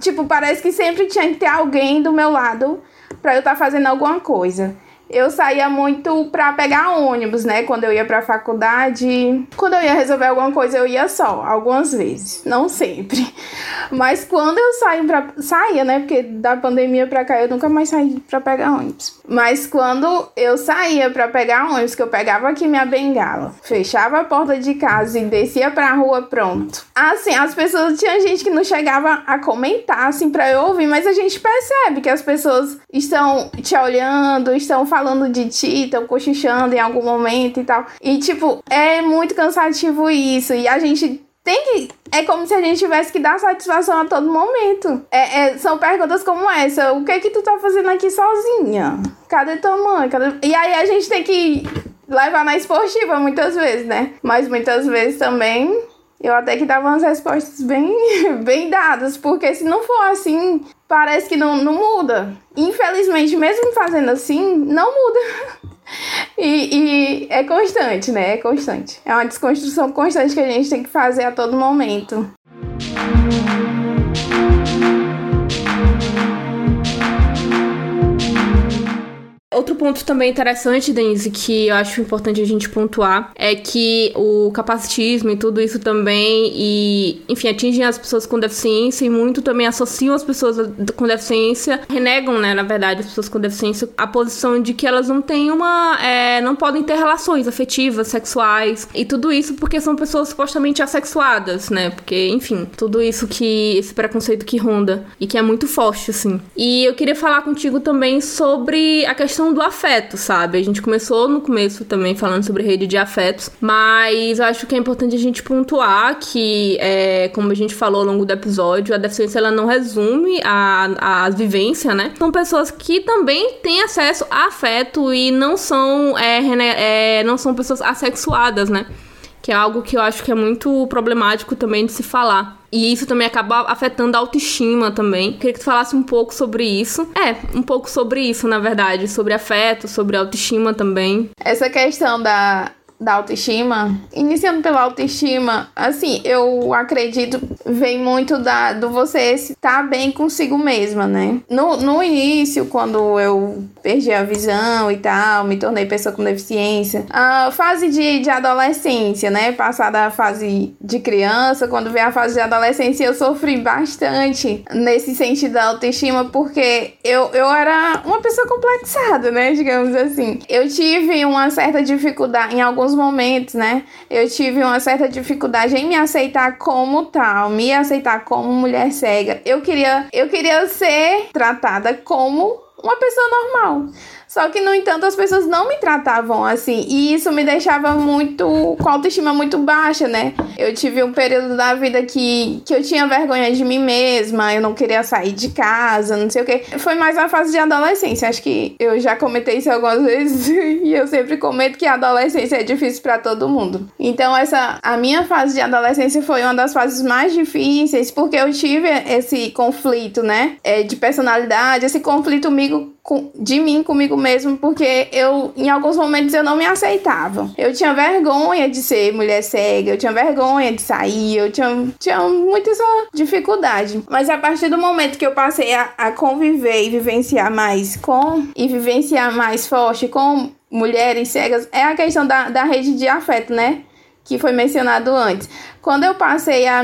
Speaker 3: Tipo, parece que sempre tinha que ter alguém do meu lado para eu estar tá fazendo alguma coisa eu saía muito pra pegar ônibus, né? Quando eu ia pra faculdade. Quando eu ia resolver alguma coisa, eu ia só, algumas vezes. Não sempre. Mas quando eu saio pra. Saía, né? Porque da pandemia pra cá eu nunca mais saí pra pegar ônibus. Mas quando eu saía pra pegar ônibus, que eu pegava aqui minha bengala, fechava a porta de casa e descia pra rua, pronto. Assim, as pessoas. Tinha gente que não chegava a comentar, assim, pra eu ouvir, mas a gente percebe que as pessoas estão te olhando, estão falando falando de ti, estão cochichando em algum momento e tal. E, tipo, é muito cansativo isso. E a gente tem que. É como se a gente tivesse que dar satisfação a todo momento. É, é, são perguntas como essa: o que é que tu tá fazendo aqui sozinha? Cadê tua mãe? Cadê... E aí a gente tem que levar na esportiva muitas vezes, né? Mas muitas vezes também eu até que dava umas respostas bem, bem dadas, porque se não for assim, parece que não, não muda. Infelizmente, mesmo fazendo assim, não muda. E, e é constante, né? É constante. É uma desconstrução constante que a gente tem que fazer a todo momento.
Speaker 2: Outro ponto também interessante, Denise, que eu acho importante a gente pontuar, é que o capacitismo e tudo isso também, e, enfim, atingem as pessoas com deficiência e muito também associam as pessoas com deficiência, renegam, né, na verdade, as pessoas com deficiência, a posição de que elas não têm uma. É, não podem ter relações afetivas, sexuais, e tudo isso porque são pessoas supostamente assexuadas, né? Porque, enfim, tudo isso que. esse preconceito que ronda e que é muito forte, assim. E eu queria falar contigo também sobre a questão questão do afeto, sabe? A gente começou no começo também falando sobre rede de afetos, mas eu acho que é importante a gente pontuar que, é, como a gente falou ao longo do episódio, a deficiência ela não resume a, a vivência, né? São pessoas que também têm acesso a afeto e não são, é, é, não são pessoas assexuadas, né? Que é algo que eu acho que é muito problemático também de se falar. E isso também acaba afetando a autoestima também. Queria que tu falasse um pouco sobre isso. É, um pouco sobre isso, na verdade. Sobre afeto, sobre autoestima também.
Speaker 3: Essa questão da da autoestima, iniciando pela autoestima, assim, eu acredito vem muito da do você estar bem consigo mesma, né? No, no início, quando eu perdi a visão e tal, me tornei pessoa com deficiência, a fase de, de adolescência, né? Passada a fase de criança, quando veio a fase de adolescência, eu sofri bastante nesse sentido da autoestima, porque eu, eu era uma pessoa complexada, né? Digamos assim. Eu tive uma certa dificuldade em alguns alguns momentos, né, eu tive uma certa dificuldade em me aceitar como tal, me aceitar como mulher cega. Eu queria, eu queria ser tratada como uma pessoa normal. Só que, no entanto, as pessoas não me tratavam assim. E isso me deixava muito. com autoestima muito baixa, né? Eu tive um período da vida que, que eu tinha vergonha de mim mesma, eu não queria sair de casa, não sei o quê. Foi mais uma fase de adolescência. Acho que eu já comentei isso algumas vezes e eu sempre comento que a adolescência é difícil para todo mundo. Então, essa. A minha fase de adolescência foi uma das fases mais difíceis porque eu tive esse conflito, né? É, de personalidade, esse conflito comigo de mim comigo mesmo, porque eu, em alguns momentos, eu não me aceitava. Eu tinha vergonha de ser mulher cega, eu tinha vergonha de sair, eu tinha, tinha muita essa dificuldade. Mas a partir do momento que eu passei a, a conviver e vivenciar mais com, e vivenciar mais forte com mulheres cegas, é a questão da, da rede de afeto, né? que foi mencionado antes. Quando eu passei a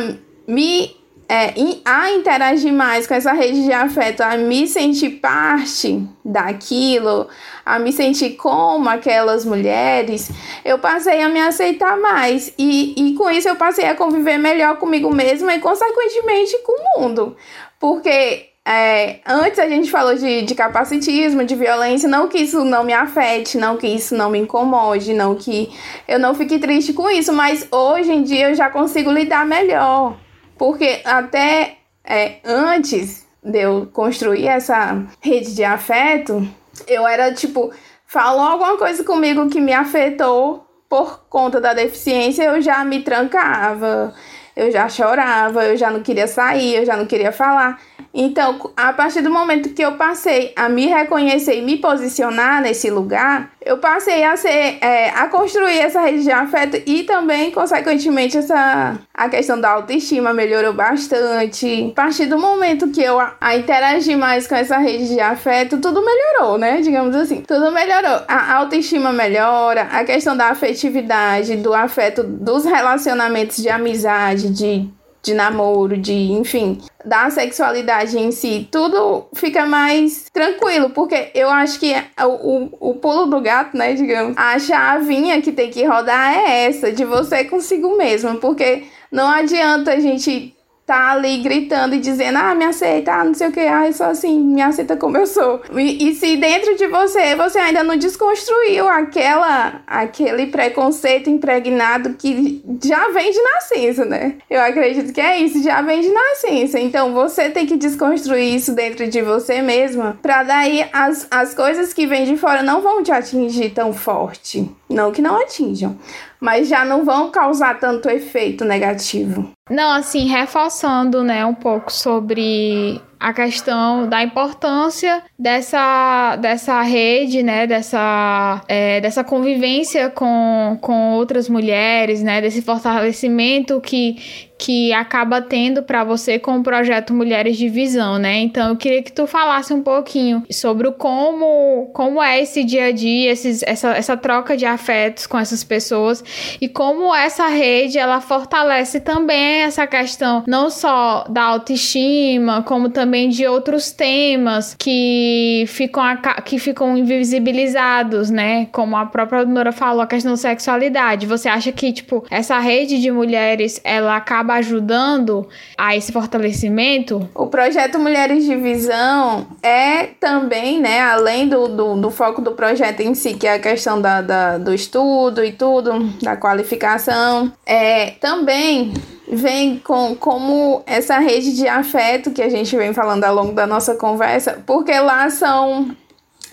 Speaker 3: me é, a interagir mais com essa rede de afeto, a me sentir parte daquilo, a me sentir como aquelas mulheres, eu passei a me aceitar mais. E, e com isso eu passei a conviver melhor comigo mesma e, consequentemente, com o mundo. Porque é, antes a gente falou de, de capacitismo, de violência, não que isso não me afete, não que isso não me incomode, não que eu não fique triste com isso, mas hoje em dia eu já consigo lidar melhor porque até é, antes de eu construir essa rede de afeto, eu era tipo, falou alguma coisa comigo que me afetou por conta da deficiência, eu já me trancava, eu já chorava, eu já não queria sair, eu já não queria falar. Então, a partir do momento que eu passei a me reconhecer e me posicionar nesse lugar, eu passei a ser, é, a construir essa rede de afeto e também, consequentemente, essa a questão da autoestima melhorou bastante. A partir do momento que eu a, a interagi mais com essa rede de afeto, tudo melhorou, né? Digamos assim, tudo melhorou. A autoestima melhora, a questão da afetividade, do afeto, dos relacionamentos de amizade, de de namoro, de, enfim, da sexualidade em si, tudo fica mais tranquilo, porque eu acho que o, o, o pulo do gato, né, digamos, a chavinha que tem que rodar é essa, de você consigo mesmo, porque não adianta a gente tá ali gritando e dizendo, ah, me aceita, ah, não sei o que, ah, eu sou assim, me aceita como eu sou. E, e, se dentro de você, você ainda não desconstruiu aquela, aquele preconceito impregnado que já vem de nascença, né? Eu acredito que é isso, já vem de nascença. Então você tem que desconstruir isso dentro de você mesma, pra daí as, as coisas que vêm de fora não vão te atingir tão forte. Não que não atinjam, mas já não vão causar tanto efeito negativo.
Speaker 1: Não, assim, reforçando, né, um pouco sobre a questão da importância dessa, dessa rede, né, dessa, é, dessa convivência com, com outras mulheres, né, desse fortalecimento que, que acaba tendo para você com o projeto Mulheres de Visão, né? Então eu queria que tu falasse um pouquinho sobre como, como é esse dia a dia, esses, essa, essa troca de afetos com essas pessoas e como essa rede ela fortalece também essa questão não só da autoestima, como também também de outros temas que ficam, que ficam invisibilizados, né? Como a própria Nora falou, a questão da sexualidade. Você acha que, tipo, essa rede de mulheres, ela acaba ajudando a esse fortalecimento?
Speaker 3: O projeto Mulheres de Visão é também, né, além do, do, do foco do projeto em si, que é a questão da, da, do estudo e tudo, da qualificação, é também vem com como essa rede de afeto que a gente vem falando ao longo da nossa conversa, porque lá são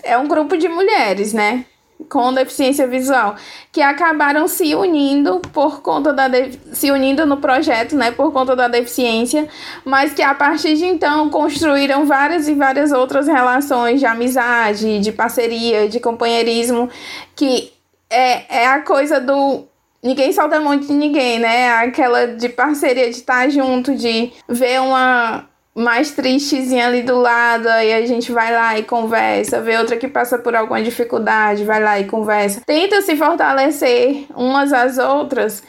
Speaker 3: é um grupo de mulheres, né, com deficiência visual, que acabaram se unindo por conta da se unindo no projeto, né, por conta da deficiência, mas que a partir de então construíram várias e várias outras relações de amizade, de parceria, de companheirismo, que é, é a coisa do ninguém solta a mão de ninguém, né? Aquela de parceria, de estar junto, de ver uma mais tristezinha ali do lado, aí a gente vai lá e conversa, vê outra que passa por alguma dificuldade, vai lá e conversa. Tenta se fortalecer umas às outras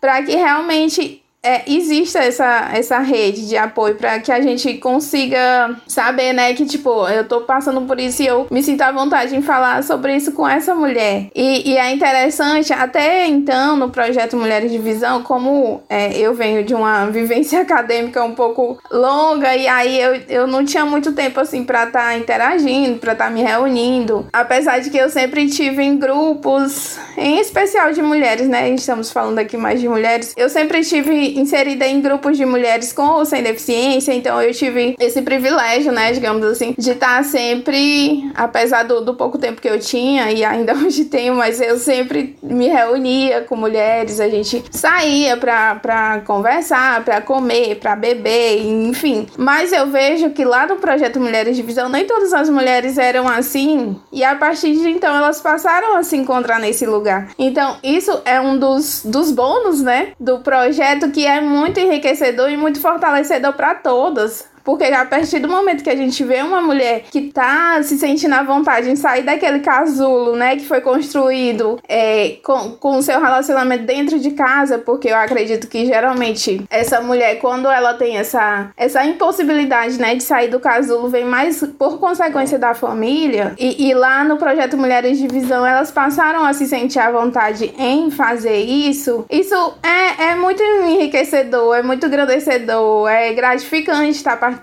Speaker 3: para que realmente é, exista essa, essa rede de apoio para que a gente consiga saber, né, que tipo, eu tô passando por isso e eu me sinto à vontade em falar sobre isso com essa mulher. E, e é interessante, até então, no projeto Mulheres de Visão, como é, eu venho de uma vivência acadêmica um pouco longa, e aí eu, eu não tinha muito tempo assim para estar tá interagindo, para estar tá me reunindo. Apesar de que eu sempre tive em grupos, em especial de mulheres, né? Estamos falando aqui mais de mulheres. Eu sempre tive inserida em grupos de mulheres com ou sem deficiência, então eu tive esse privilégio, né, digamos assim, de estar sempre, apesar do, do pouco tempo que eu tinha, e ainda hoje tenho, mas eu sempre me reunia com mulheres, a gente saía pra, pra conversar, pra comer, pra beber, enfim. Mas eu vejo que lá no projeto Mulheres de Visão, nem todas as mulheres eram assim, e a partir de então elas passaram a se encontrar nesse lugar. Então, isso é um dos, dos bônus, né, do projeto que é muito enriquecedor e muito fortalecedor para todas, Porque a partir do momento que a gente vê uma mulher que tá se sentindo à vontade em sair daquele casulo, né, que foi construído é, com, com o seu relacionamento dentro de casa, porque eu acredito que geralmente essa mulher, quando ela tem essa, essa impossibilidade, né, de sair do casulo, vem mais por consequência da família. E, e lá no projeto Mulheres de Visão, elas passaram a se sentir à vontade em fazer isso. Isso é, é muito enriquecedor, é muito agradecedor, é gratificante estar participando,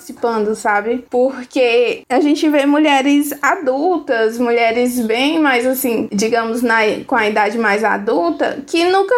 Speaker 3: sabe? Porque a gente vê mulheres adultas, mulheres bem mais assim, digamos, na, com a idade mais adulta, que nunca,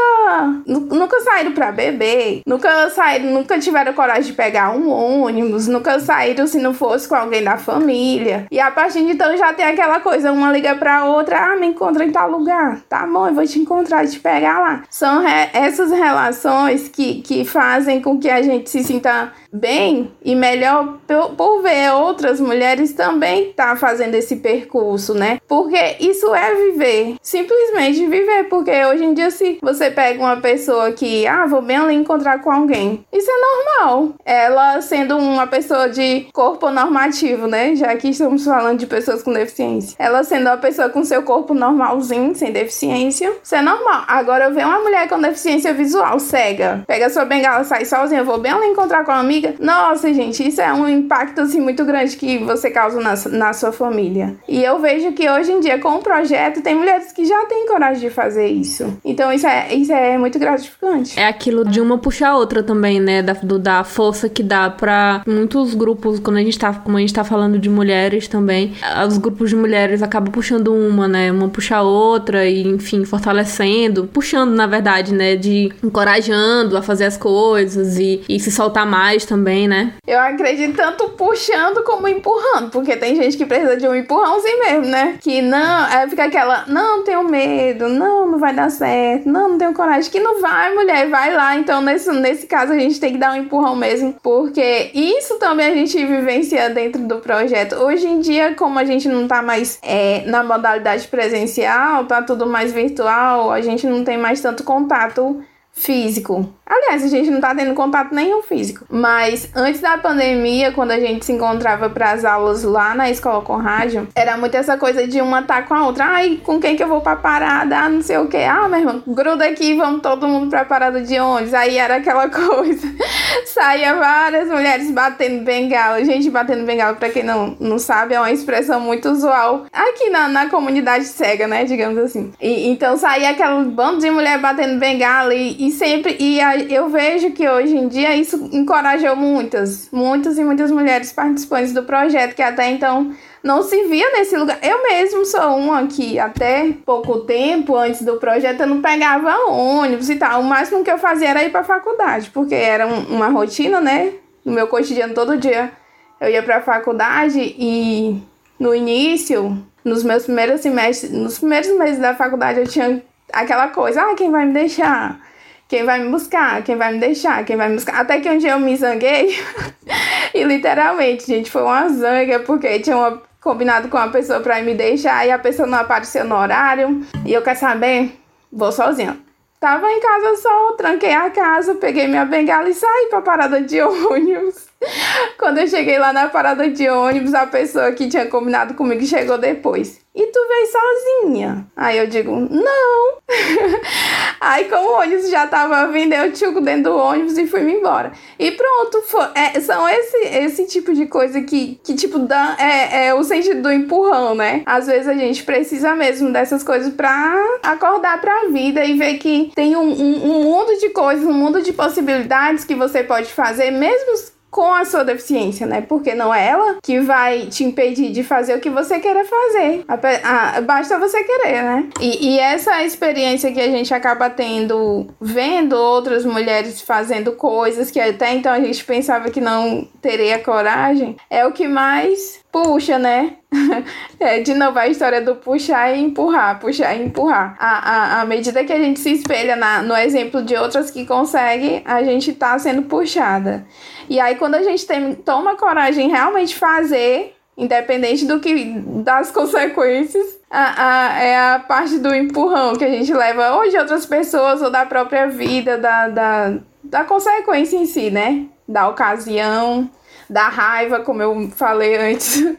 Speaker 3: nunca saíram para beber, nunca saíram, nunca tiveram coragem de pegar um ônibus, nunca saíram se não fosse com alguém da família. E a partir de então já tem aquela coisa, uma liga pra outra, ah, me encontra em tal lugar. Tá bom, eu vou te encontrar e te pegar lá. São re essas relações que, que fazem com que a gente se sinta bem e melhor por, ver outras mulheres também tá fazendo esse percurso, né? Porque isso é viver, simplesmente viver, porque hoje em dia se você pega uma pessoa que, ah, vou bem ali encontrar com alguém, isso é normal. Ela sendo uma pessoa de corpo normativo, né? Já que estamos falando de pessoas com deficiência. Ela sendo uma pessoa com seu corpo normalzinho, sem deficiência, isso é normal. Agora eu vejo uma mulher com deficiência visual, cega, pega sua bengala, sai sozinha, vou bem ali encontrar com uma amiga amiga. Nossa, gente, isso é um impacto assim muito grande que você causa na, na sua família. E eu vejo que hoje em dia, com o projeto, tem mulheres que já têm coragem de fazer isso. Então isso é, isso é muito gratificante.
Speaker 2: É aquilo de uma puxar a outra também, né? Da, do, da força que dá para muitos grupos, quando a gente tá, como a gente tá falando de mulheres também, os grupos de mulheres acabam puxando uma, né? Uma puxa a outra e, enfim, fortalecendo, puxando, na verdade, né? De encorajando a fazer as coisas e, e se soltar mais também, né?
Speaker 3: Eu acredito tanto puxando como empurrando, porque tem gente que precisa de um empurrãozinho mesmo, né? Que não, aí fica aquela, não, tenho medo, não, não vai dar certo, não, não tenho coragem. Que não vai, mulher, vai lá. Então, nesse, nesse caso, a gente tem que dar um empurrão mesmo, porque isso também a gente vivencia dentro do projeto. Hoje em dia, como a gente não tá mais é, na modalidade presencial, tá tudo mais virtual, a gente não tem mais tanto contato físico. Aliás, a gente não tá tendo contato nenhum físico. Mas antes da pandemia, quando a gente se encontrava para as aulas lá na escola com rádio, era muito essa coisa de uma tá com a outra. Ai, com quem que eu vou pra parada? Ah, não sei o que. Ah, meu irmão, gruda aqui, vamos todo mundo pra parada de ônibus. Aí era aquela coisa. Saía várias mulheres batendo bengala. Gente, batendo bengala, pra quem não, não sabe, é uma expressão muito usual aqui na, na comunidade cega, né? Digamos assim. E, então saía aquele bando de mulher batendo bengala e, e sempre. E a, eu vejo que hoje em dia isso encorajou muitas, muitas e muitas mulheres participantes do projeto que até então não se via nesse lugar. Eu mesmo sou uma que até pouco tempo antes do projeto eu não pegava ônibus e tal. O máximo que eu fazia era ir para faculdade, porque era um, uma rotina, né? No meu cotidiano todo dia eu ia para a faculdade e no início, nos meus primeiros semestres, nos primeiros meses da faculdade eu tinha aquela coisa, ah, quem vai me deixar? Quem vai me buscar? Quem vai me deixar? Quem vai me buscar? Até que um dia eu me zanguei. e literalmente, gente, foi uma zanga, porque tinha uma, combinado com uma pessoa pra me deixar e a pessoa não apareceu no horário. E eu quer saber? Vou sozinha. Tava em casa só, tranquei a casa, peguei minha bengala e saí pra parada de ônibus. Quando eu cheguei lá na parada de ônibus, a pessoa que tinha combinado comigo chegou depois. E tu veio sozinha? Aí eu digo, não. Aí, como o ônibus já tava vindo, eu tchuco dentro do ônibus e fui-me embora. E pronto, foi, é, são esse, esse tipo de coisa que, que tipo, dá, é, é o sentido do empurrão, né? Às vezes a gente precisa mesmo dessas coisas pra acordar pra vida e ver que tem um, um, um mundo de coisas, um mundo de possibilidades que você pode fazer, mesmo com a sua deficiência, né? Porque não é ela que vai te impedir de fazer o que você queira fazer. A, a, basta você querer, né? E, e, essa experiência que a gente acaba tendo, vendo outras mulheres fazendo coisas que até então a gente pensava que não teria coragem, é o que mais puxa, né? é, de novo, a história do puxar e empurrar, puxar e empurrar. À, à, à medida que a gente se espelha na, no exemplo de outras que conseguem, a gente tá sendo puxada. E aí, quando a gente tem, toma coragem em realmente fazer, independente do que das consequências, a, a, é a parte do empurrão que a gente leva ou de outras pessoas ou da própria vida, da, da, da consequência em si, né? Da ocasião da raiva, como eu falei antes.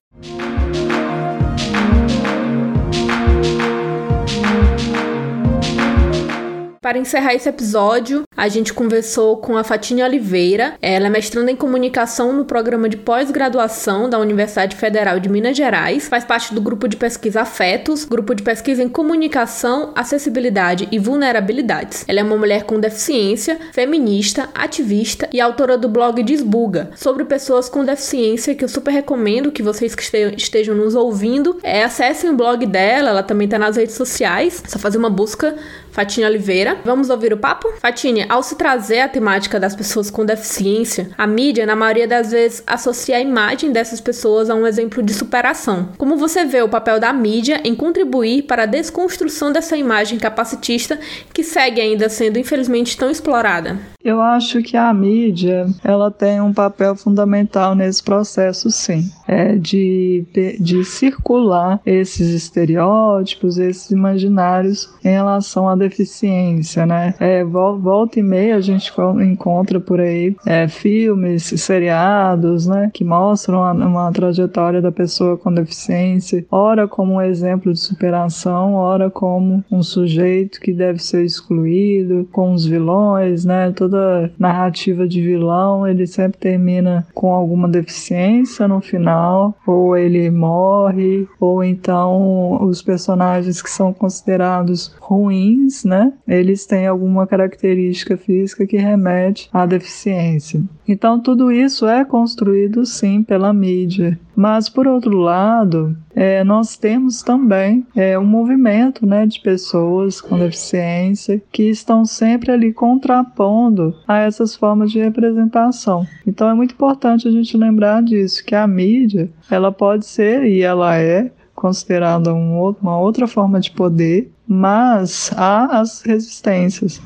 Speaker 2: Para encerrar esse episódio, a gente conversou com a Fatinha Oliveira. Ela é mestranda em comunicação no programa de pós-graduação da Universidade Federal de Minas Gerais, faz parte do grupo de pesquisa Afetos, grupo de pesquisa em comunicação, acessibilidade e vulnerabilidades. Ela é uma mulher com deficiência, feminista, ativista e autora do blog Desbuga, sobre pessoas com deficiência, que eu super recomendo que vocês que estejam nos ouvindo é, acessem o blog dela, ela também está nas redes sociais, é só fazer uma busca Fatinha Oliveira. Vamos ouvir o papo? Fatinha, ao se trazer a temática das pessoas com deficiência, a mídia, na maioria das vezes, associa a imagem dessas pessoas a um exemplo de superação. Como você vê o papel da mídia em contribuir para a desconstrução dessa imagem capacitista que segue ainda sendo, infelizmente, tão explorada?
Speaker 4: Eu acho que a mídia ela tem um papel fundamental nesse processo, sim, é de, de circular esses estereótipos, esses imaginários em relação à deficiência, né? É, volta e meia a gente encontra por aí é, filmes, seriados, né, que mostram uma, uma trajetória da pessoa com deficiência, ora como um exemplo de superação, ora como um sujeito que deve ser excluído, com os vilões, né? Toda narrativa de vilão, ele sempre termina com alguma deficiência no final, ou ele morre, ou então os personagens que são considerados ruins, né? Eles têm alguma característica física que remete à deficiência. Então, tudo isso é construído sim pela mídia. Mas, por outro lado, é, nós temos também é, um movimento né, de pessoas com deficiência que estão sempre ali contrapondo a essas formas de representação. Então, é muito importante a gente lembrar disso, que a mídia ela pode ser e ela é considerada um, uma outra forma de poder, mas há as resistências,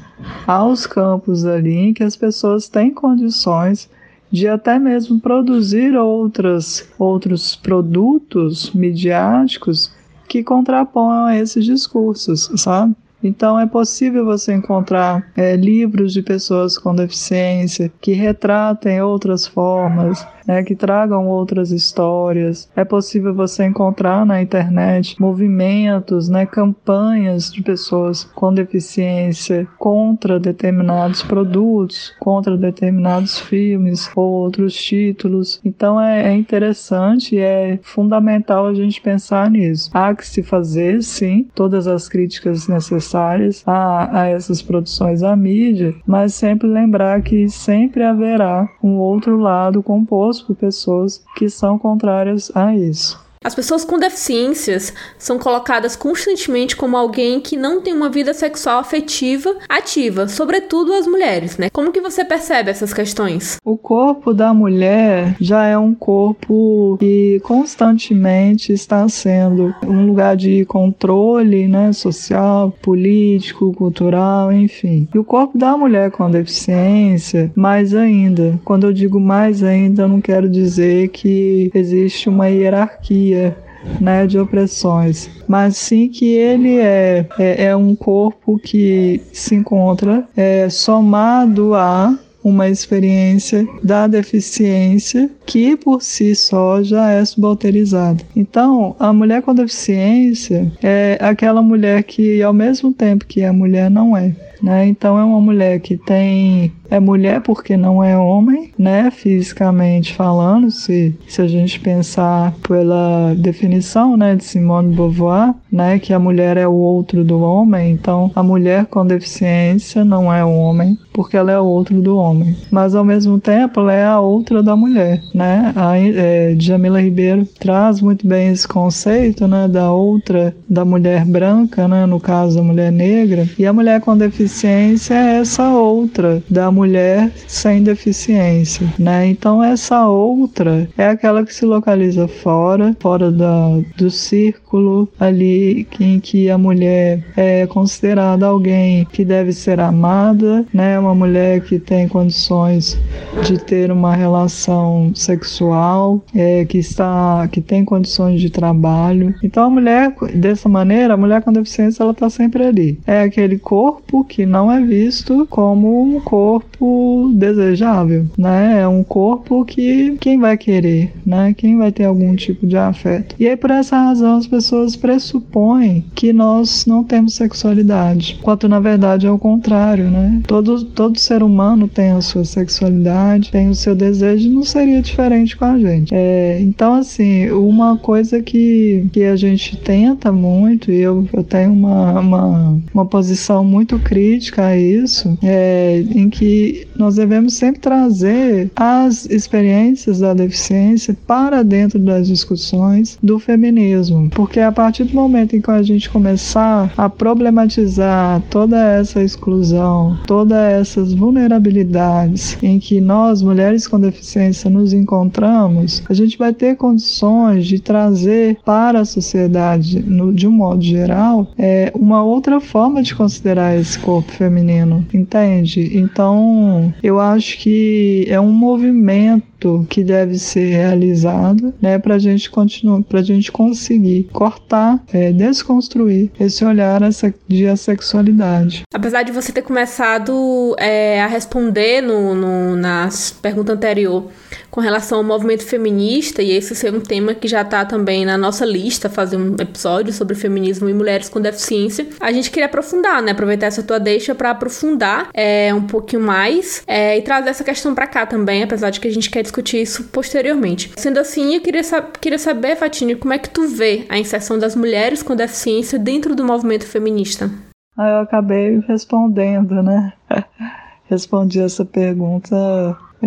Speaker 4: há os campos ali em que as pessoas têm condições de até mesmo produzir outras, outros produtos midiáticos que contraponham a esses discursos, sabe? Então é possível você encontrar é, livros de pessoas com deficiência que retratem outras formas, né, que tragam outras histórias. É possível você encontrar na internet movimentos, né, campanhas de pessoas com deficiência contra determinados produtos, contra determinados filmes ou outros títulos. Então é, é interessante e é fundamental a gente pensar nisso. Há que se fazer, sim, todas as críticas necessárias a, a essas produções à mídia, mas sempre lembrar que sempre haverá um outro lado composto por pessoas que são contrárias a isso.
Speaker 2: As pessoas com deficiências são colocadas constantemente como alguém que não tem uma vida sexual afetiva ativa, sobretudo as mulheres, né? Como que você percebe essas questões?
Speaker 4: O corpo da mulher já é um corpo que constantemente está sendo um lugar de controle, né, social, político, cultural, enfim. E o corpo da mulher com deficiência, mais ainda. Quando eu digo mais ainda, eu não quero dizer que existe uma hierarquia né, de opressões, mas sim que ele é, é, é um corpo que se encontra é, somado a uma experiência da deficiência que por si só já é subalterizada. Então, a mulher com deficiência é aquela mulher que, ao mesmo tempo que é mulher, não é. Né? Então, é uma mulher que tem é mulher porque não é homem, né? Fisicamente falando, se, se a gente pensar pela definição, né, de Simone Beauvoir, né, que a mulher é o outro do homem, então a mulher com deficiência não é o homem, porque ela é o outro do homem. Mas ao mesmo tempo, ela é a outra da mulher, né? A é, Jamila Ribeiro traz muito bem esse conceito, né, da outra da mulher branca, né, no caso da mulher negra, e a mulher com deficiência é essa outra da mulher mulher sem deficiência, né? Então essa outra é aquela que se localiza fora, fora da, do círculo círculo ali em que a mulher é considerada alguém que deve ser amada, né? Uma mulher que tem condições de ter uma relação sexual, é, que está, que tem condições de trabalho. Então a mulher dessa maneira, a mulher com deficiência, ela está sempre ali. É aquele corpo que não é visto como um corpo desejável, né? É um corpo que quem vai querer, né? Quem vai ter algum tipo de afeto. E aí por essa razão as pessoas pressupõem que nós não temos sexualidade, quando na verdade é o contrário, né? Todo todo ser humano tem a sua sexualidade, tem o seu desejo, não seria diferente com a gente. É, então assim, uma coisa que que a gente tenta muito e eu, eu tenho uma, uma, uma posição muito crítica a isso, é, em que nós devemos sempre trazer as experiências da deficiência para dentro das discussões do feminismo, porque a partir do momento em que a gente começar a problematizar toda essa exclusão, todas essas vulnerabilidades em que nós, mulheres com deficiência, nos encontramos, a gente vai ter condições de trazer para a sociedade, no, de um modo geral, é uma outra forma de considerar esse corpo feminino, entende? Então, eu acho que é um movimento que deve ser realizado, né, para a gente continuar, para a gente conseguir cortar, é, desconstruir esse olhar de assexualidade.
Speaker 2: Apesar de você ter começado é, a responder no, no, na pergunta anterior com relação ao movimento feminista, e esse ser um tema que já está também na nossa lista, fazer um episódio sobre feminismo e mulheres com deficiência, a gente queria aprofundar, né? Aproveitar essa tua deixa para aprofundar é, um pouquinho mais é, e trazer essa questão para cá também, apesar de que a gente quer discutir isso posteriormente. Sendo assim, eu queria, queria saber, Fatine, como é que tu vê a inserção das mulheres com deficiência dentro do movimento feminista?
Speaker 4: Ah, eu acabei respondendo, né? Respondi essa pergunta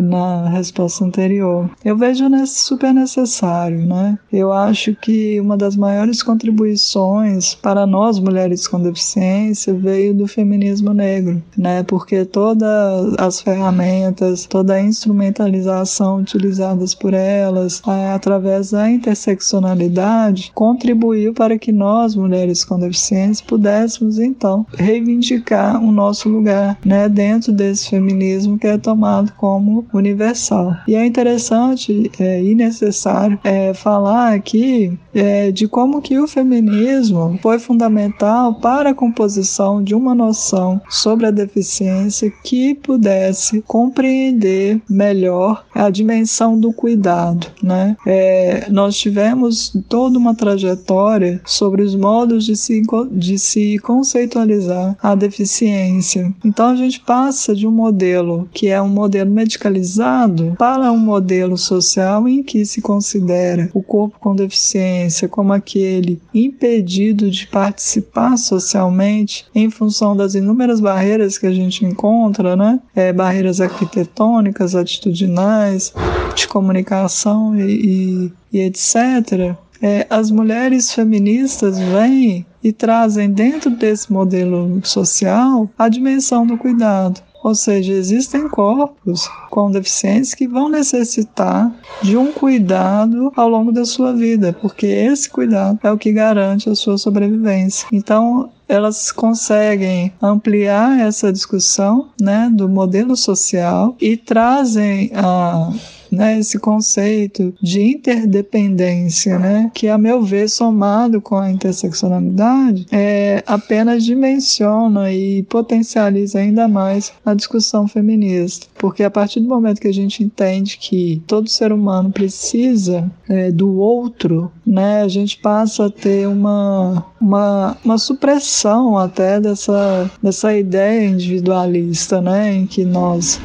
Speaker 4: na resposta anterior. Eu vejo super necessário, né? Eu acho que uma das maiores contribuições para nós mulheres com deficiência veio do feminismo negro, né? Porque todas as ferramentas, toda a instrumentalização utilizadas por elas, através da interseccionalidade, contribuiu para que nós mulheres com deficiência pudéssemos então reivindicar o nosso lugar, né? Dentro desse feminismo que é tomado como universal. E é interessante é, e necessário é, falar aqui é, de como que o feminismo foi fundamental para a composição de uma noção sobre a deficiência que pudesse compreender melhor a dimensão do cuidado. Né? É, nós tivemos toda uma trajetória sobre os modos de se, de se conceitualizar a deficiência. Então a gente passa de um modelo que é um modelo medicalizado para um modelo social em que se considera o corpo com deficiência como aquele impedido de participar socialmente em função das inúmeras barreiras que a gente encontra, né? É, barreiras arquitetônicas, atitudinais, de comunicação e, e, e etc. É, as mulheres feministas vêm e trazem dentro desse modelo social a dimensão do cuidado. Ou seja, existem corpos com deficiências que vão necessitar de um cuidado ao longo da sua vida, porque esse cuidado é o que garante a sua sobrevivência. Então, elas conseguem ampliar essa discussão né, do modelo social e trazem a né, esse conceito de interdependência, né, que a meu ver somado com a interseccionalidade é, apenas dimensiona e potencializa ainda mais a discussão feminista, porque a partir do momento que a gente entende que todo ser humano precisa é, do outro, né, a gente passa a ter uma, uma, uma supressão até dessa, dessa ideia individualista, né, em que nós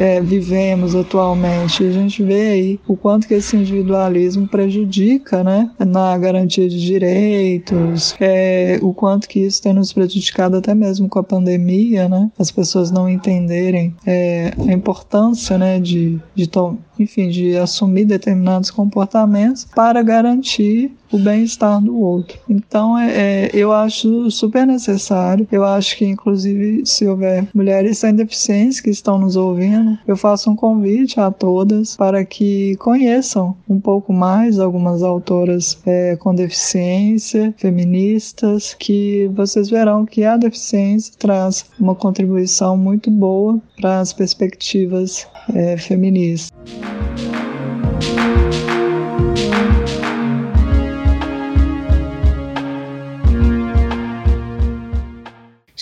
Speaker 4: é, vivemos atualmente. A gente vê aí o quanto que esse individualismo prejudica, né, na garantia de direitos, é, o quanto que isso tem nos prejudicado até mesmo com a pandemia, né, as pessoas não entenderem é, a importância, né, de, de enfim, de assumir determinados comportamentos para garantir o bem-estar do outro. Então, é, é, eu acho super necessário. Eu acho que, inclusive, se houver mulheres sem deficiência que estão nos ouvindo, Eu faço um convite a todas para que conheçam um pouco mais algumas autoras é, com deficiência, feministas, que vocês verão que a deficiência traz uma contribuição muito boa para as perspectivas é, feministas.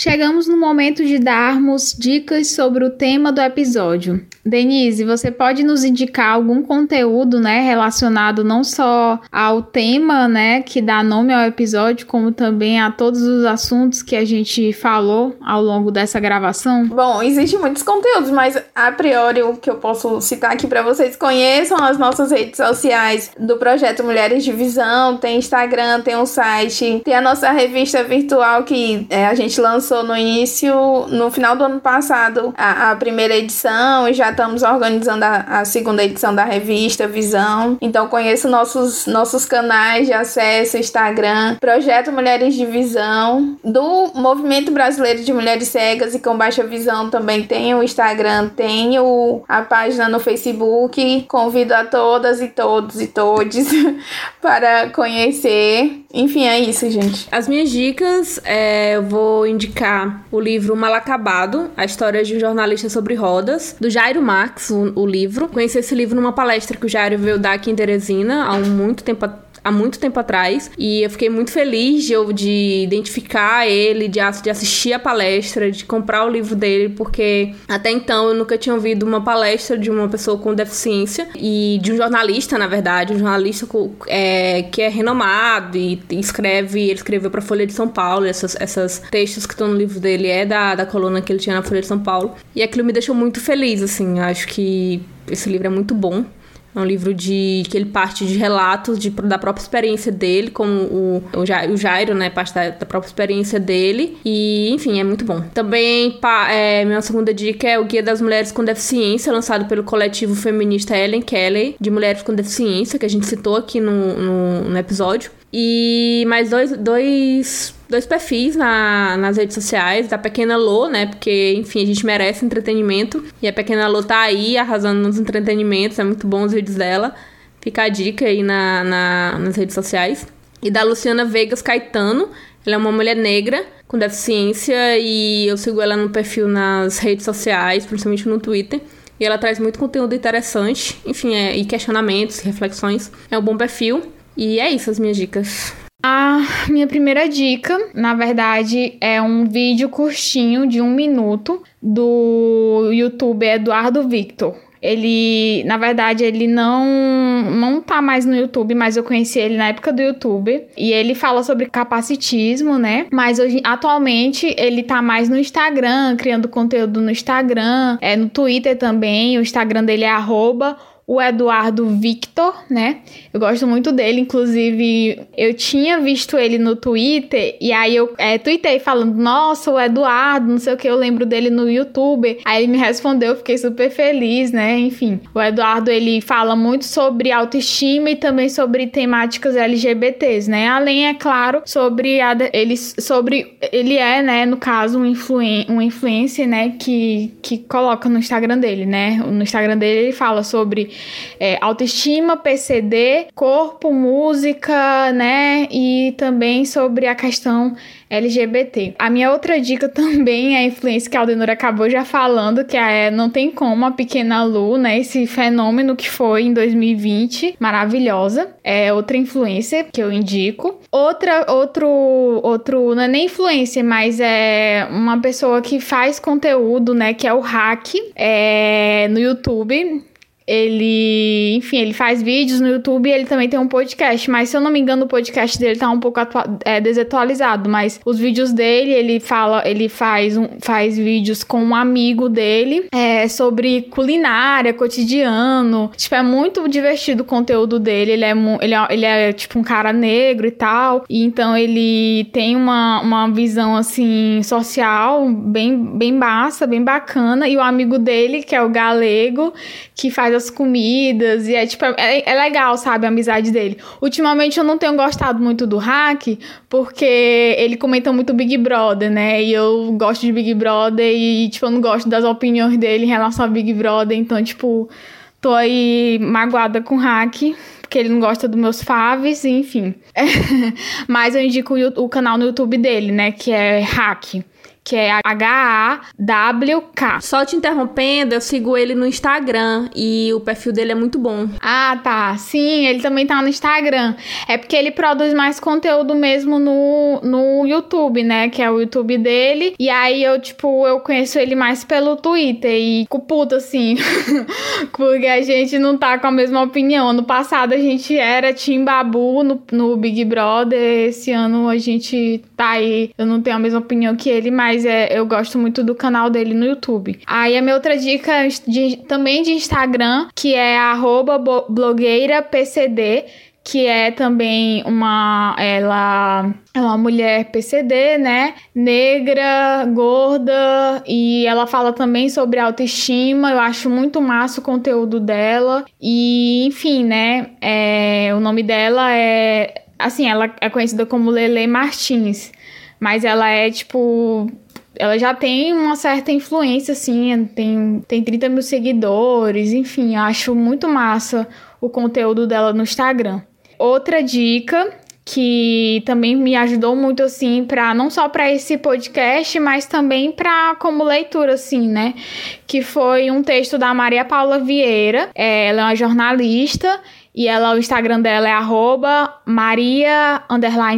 Speaker 1: Chegamos no momento de darmos dicas sobre o tema do episódio. Denise, você pode nos indicar algum conteúdo, né, relacionado não só ao tema, né, que dá nome ao episódio, como também a todos os assuntos que a gente falou ao longo dessa gravação?
Speaker 3: Bom, existem muitos conteúdos, mas a priori o que eu posso citar aqui para vocês conheçam as nossas redes sociais do projeto Mulheres de Visão, tem Instagram, tem um site, tem a nossa revista virtual que é, a gente lançou no início, no final do ano passado, a, a primeira edição e já estamos organizando a, a, segunda edição da revista Visão. Então conheço nossos, nossos canais de acesso, Instagram, Projeto Mulheres de Visão, do Movimento Brasileiro de Mulheres Cegas e com Baixa Visão também tem o Instagram, tem o, a página no Facebook. Convido a todas e todos e todes para conhecer. Enfim, é isso, gente.
Speaker 2: As minhas dicas, é, eu vou indicar o livro Malacabado, a história de um jornalista sobre rodas, do Jairo Marx, o, o, livro. Conheci esse livro numa palestra que o Jairo veio dar aqui em Teresina há um muito tempo há muito tempo atrás e eu fiquei muito feliz de, de identificar ele, de, de assistir a palestra, de comprar o livro dele, porque até então eu nunca tinha ouvido uma palestra de uma pessoa com deficiência e de um jornalista, na verdade, um jornalista é, que é renomado e escreve, ele escreveu para a Folha de São Paulo, essas, essas textos que estão no livro dele é da, da coluna que ele tinha na Folha de São Paulo e aquilo me deixou muito feliz, assim, acho que esse livro é muito bom é um livro de que ele parte de relatos de, da própria experiência dele, como o, o, Jairo, né? Parte da, da, própria experiência dele. E, enfim, é muito bom. Também, pa, é, minha segunda dica é o Guia das Mulheres com Deficiência, lançado pelo coletivo feminista Ellen Kelly, de Mulheres com Deficiência, que a gente citou aqui no, no, no episódio. E mais dois, dois, dois perfis na, nas redes sociais da Pequena Lô, né? Porque, enfim, a gente merece entretenimento. E a Pequena Lô tá aí arrasando nos entretenimentos. É muito bom os vídeos dela. Fica a dica aí na, na, nas redes sociais. E da Luciana Vegas Caetano. Ela é uma mulher negra com deficiência e eu sigo ela no perfil nas redes sociais, principalmente no Twitter. E ela traz muito conteúdo interessante, enfim, é, e questionamentos, reflexões. É um bom perfil. E é isso as minhas dicas.
Speaker 1: A minha primeira dica, na verdade, é um vídeo curtinho de um minuto do youtuber Eduardo Victor. Ele, na verdade, ele não não tá mais no YouTube, mas eu conheci ele na época do YouTube. E ele fala sobre capacitismo, né? Mas hoje, atualmente, ele tá mais no Instagram, criando conteúdo no Instagram, é no Twitter também. O Instagram dele é arroba o Eduardo Victor, né? Eu gosto muito dele, inclusive eu tinha visto ele no Twitter e aí eu é, tuitei falando, nossa, o Eduardo, não sei o que, eu lembro dele no YouTube. Aí ele me respondeu, fiquei super feliz, né? Enfim, o Eduardo ele fala muito sobre autoestima e também sobre temáticas LGBTs, né? Além, é claro, sobre a, ele, sobre ele é, né, no caso, um, influen, um influencer, né, que, que coloca no Instagram dele, né? No Instagram dele ele fala sobre é, autoestima, PCD, corpo, música, né? E também sobre a questão LGBT. A minha outra dica também é a influência que a Aldenor acabou já falando, que é Não Tem Como, a Pequena Lu, né? Esse fenômeno que foi em 2020, maravilhosa. É outra influência que eu indico. Outra, outro, outro, não é nem influência, mas é uma pessoa que faz conteúdo, né? Que é o Hack, é, no YouTube. Ele, enfim, ele faz vídeos no YouTube e ele também tem um podcast. Mas se eu não me engano, o podcast dele tá um pouco é, desatualizado. Mas os vídeos dele, ele fala, ele faz, um, faz vídeos com um amigo dele é, sobre culinária, cotidiano. Tipo, é muito divertido o conteúdo dele. Ele é, ele é, ele é tipo um cara negro e tal. E então ele tem uma, uma visão assim social bem, bem massa, bem bacana. E o amigo dele, que é o galego, que faz as comidas. E é tipo, é, é legal, sabe, a amizade dele. Ultimamente eu não tenho gostado muito do hack, porque ele comenta muito Big Brother, né? E eu gosto de Big Brother e, tipo, eu não gosto das opiniões dele em relação a Big Brother. Então, tipo, tô aí magoada com o hack porque ele não gosta dos meus faves, enfim. Mas eu indico o, o, canal no YouTube dele, né? Que é Hack que é H-A-W-K.
Speaker 2: Só te interrompendo, eu sigo ele no Instagram e o perfil dele é muito bom.
Speaker 1: Ah, tá. Sim, ele também tá no Instagram. É porque ele produz mais conteúdo mesmo no, no YouTube, né? Que é o YouTube dele. E aí eu, tipo, eu conheço ele mais pelo Twitter e com puta, assim. porque a gente não tá com a mesma opinião. No passado a gente era Team Babu no, no Big Brother. Esse ano a gente tá aí. Eu não tenho a mesma opinião que ele, mas mas é, eu gosto muito do canal dele no YouTube. Aí a minha outra dica de, também de Instagram, que é blogueirapcd, que é também uma ela é uma mulher PCD, né? Negra, gorda e ela fala também sobre autoestima. Eu acho muito massa o conteúdo dela e enfim, né? É, o nome dela é assim, ela é conhecida como Lele Martins. Mas ela é, tipo. Ela já tem uma certa influência, assim, tem, tem 30 mil seguidores, enfim, acho muito massa o conteúdo dela no Instagram. Outra dica que também me ajudou muito assim para não só para esse podcast, mas também para como leitura assim, né? Que foi um texto da Maria Paula Vieira. É, ela é uma jornalista e ela, o Instagram dela é arroba Maria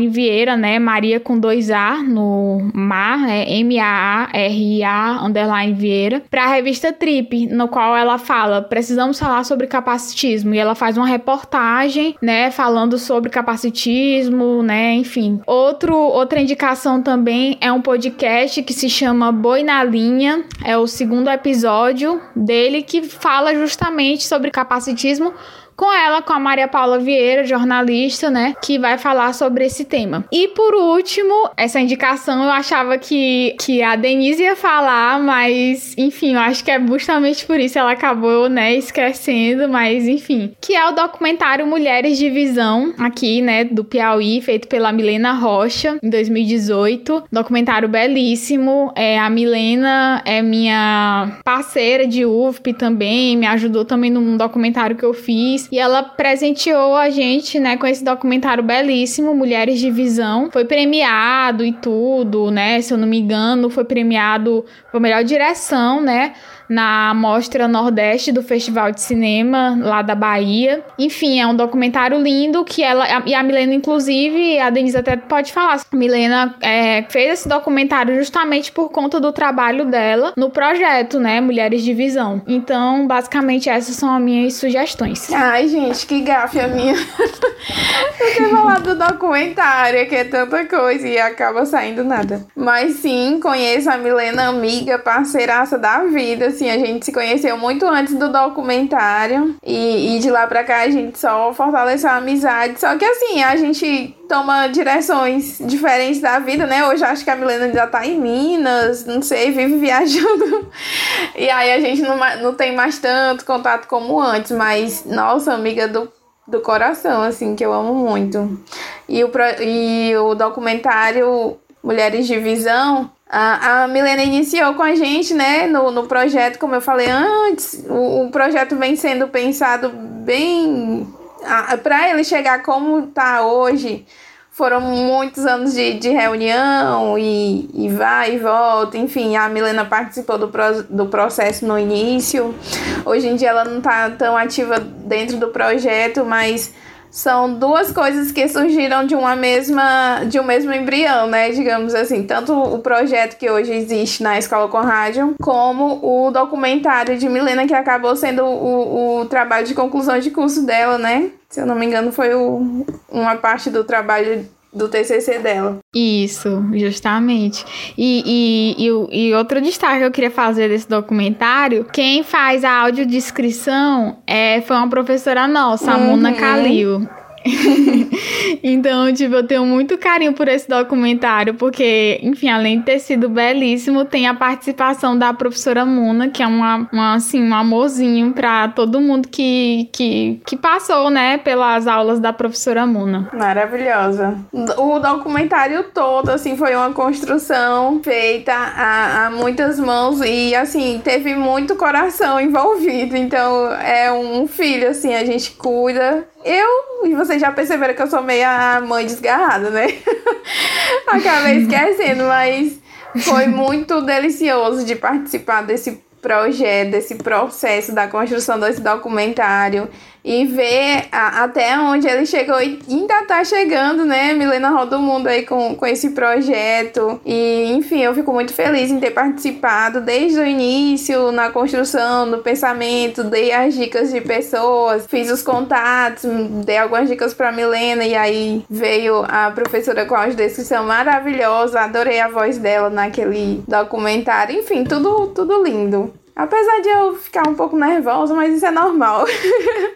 Speaker 1: Vieira, né? Maria com dois A no mar, é M-A-A-R-I-A underline Vieira, para a revista Trip, no qual ela fala: precisamos falar sobre capacitismo. E ela faz uma reportagem, né? Falando sobre capacitismo, né? Enfim. Outro, outra indicação também é um podcast que se chama Boi na Linha. É o segundo episódio dele que fala justamente sobre capacitismo com ela, com a Maria Paula Vieira, jornalista, né, que vai falar sobre esse tema. E por último, essa indicação eu achava que, que a Denise ia falar, mas enfim, eu acho que é justamente por isso ela acabou, né, esquecendo, mas enfim, que é o documentário Mulheres de Visão, aqui, né, do Piauí, feito pela Milena Rocha, em 2018. Documentário belíssimo. É, a Milena é minha parceira de UFP também, me ajudou também num documentário que eu fiz. E ela presenteou a gente, né, com esse documentário belíssimo, Mulheres de Visão. Foi premiado e tudo, né? Se eu não me engano, foi premiado por melhor direção, né? Na Mostra Nordeste do Festival de Cinema lá da Bahia. Enfim, é um documentário lindo que ela e a Milena inclusive, a Denise até pode falar. A Milena é, fez esse documentário justamente por conta do trabalho dela no projeto, né, Mulheres de Visão. Então, basicamente essas são as minhas sugestões.
Speaker 3: Ai, gente, que gafe a minha. Eu ter falado do documentário, que é tanta coisa e acaba saindo nada. Mas sim, conheço a Milena, amiga, parceiraça da vida, assim, a gente se conheceu muito antes do documentário. E, e de lá pra cá a gente só fortaleceu a amizade. Só que assim, a gente toma direções diferentes da vida, né? Hoje acho que a Milena já tá em Minas, não sei, vive viajando. E aí a gente não, não tem mais tanto contato como antes, mas nossa, amiga do, do coração, assim, que eu amo muito. E o, e o documentário Mulheres de Visão a, Milena iniciou com a gente, né, no, no projeto, como eu falei antes. O, o projeto vem sendo pensado bem. Para ele chegar como tá hoje, foram muitos anos de, de reunião e, e vai e volta. Enfim, a Milena participou do, pro, do processo no início. Hoje em dia ela não está tão ativa dentro do projeto, mas são duas coisas que surgiram de uma mesma de um mesmo embrião, né? Digamos assim, tanto o projeto que hoje existe na Escola com Rádio, como o documentário de Milena que acabou sendo o, o trabalho de conclusão de curso dela, né? Se eu não me engano, foi o, uma parte do trabalho do TCC dela.
Speaker 1: Isso, justamente. E, e, e, e, outro destaque que eu queria fazer desse documentário, quem faz a audiodescrição é, foi uma professora nossa, a Mona uhum. Calil. então, tipo, eu tenho muito carinho por esse documentário, porque, enfim, além de ter sido belíssimo, tem a participação da professora Muna, que é uma, uma assim, um amorzinho pra todo mundo que, que, que passou, né, pelas aulas da professora Muna.
Speaker 3: Maravilhosa. O documentário todo, assim, foi uma construção feita a, a muitas mãos e, assim, teve muito coração envolvido. Então, é um filho, assim, a gente cuida eu, e vocês já perceberam que eu sou meio a mãe desgarrada, né? Acabei esquecendo, mas foi muito delicioso de participar desse projeto, desse processo da construção desse documentário e ver a, até onde ele chegou e ainda tá chegando, né? Milena roda o mundo aí com, com esse projeto. E, enfim, eu fico muito feliz em ter participado desde o início, na construção, no pensamento, dei as dicas de pessoas, fiz os contatos, dei algumas dicas para Milena e aí veio a professora com a descrição maravilhosa, adorei a voz dela naquele documentário. Enfim, tudo, tudo lindo. Apesar de eu ficar um pouco nervosa, mas isso é normal.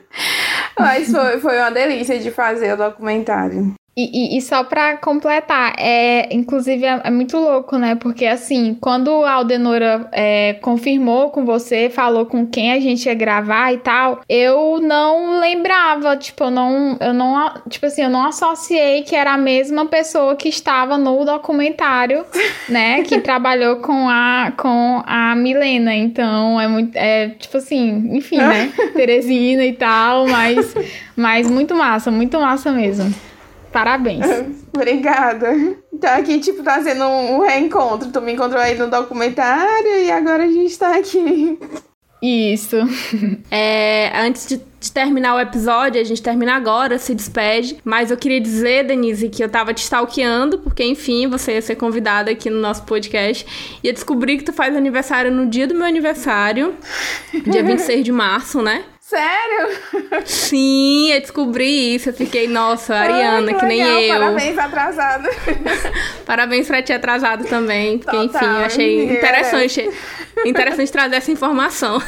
Speaker 3: mas foi, foi uma delícia de fazer o documentário.
Speaker 1: E, e, e, só para completar, é, inclusive é, é, muito louco, né? Porque assim, quando a Aldenora é, confirmou com você, falou com quem a gente ia gravar e tal, eu não lembrava, tipo, eu não, eu não, tipo assim, eu não associei que era a mesma pessoa que estava no documentário, né? Que trabalhou com a, com a Milena. Então é muito, é tipo assim, enfim, né? Teresina e tal, mas, mas muito massa, muito massa mesmo. Parabéns.
Speaker 3: Obrigada. Então aqui, tipo, tá sendo um, reencontro. Tu me encontrou aí no documentário e agora a gente tá aqui.
Speaker 1: Isso.
Speaker 2: É, antes de, de, terminar o episódio, a gente termina agora, se despede. Mas eu queria dizer, Denise, que eu tava te stalkeando, porque, enfim, você ia ser convidada aqui no nosso podcast. E eu descobri que tu faz aniversário no dia do meu aniversário, dia 26 de março, né?
Speaker 3: Sério?
Speaker 2: Sim, eu descobri isso. Eu fiquei, nossa, Ariana, Ai, que, que nem eu.
Speaker 3: Parabéns, atrasado.
Speaker 2: Parabéns pra ti atrasado também. Porque, Total, enfim, eu achei interessante, interessante trazer essa informação.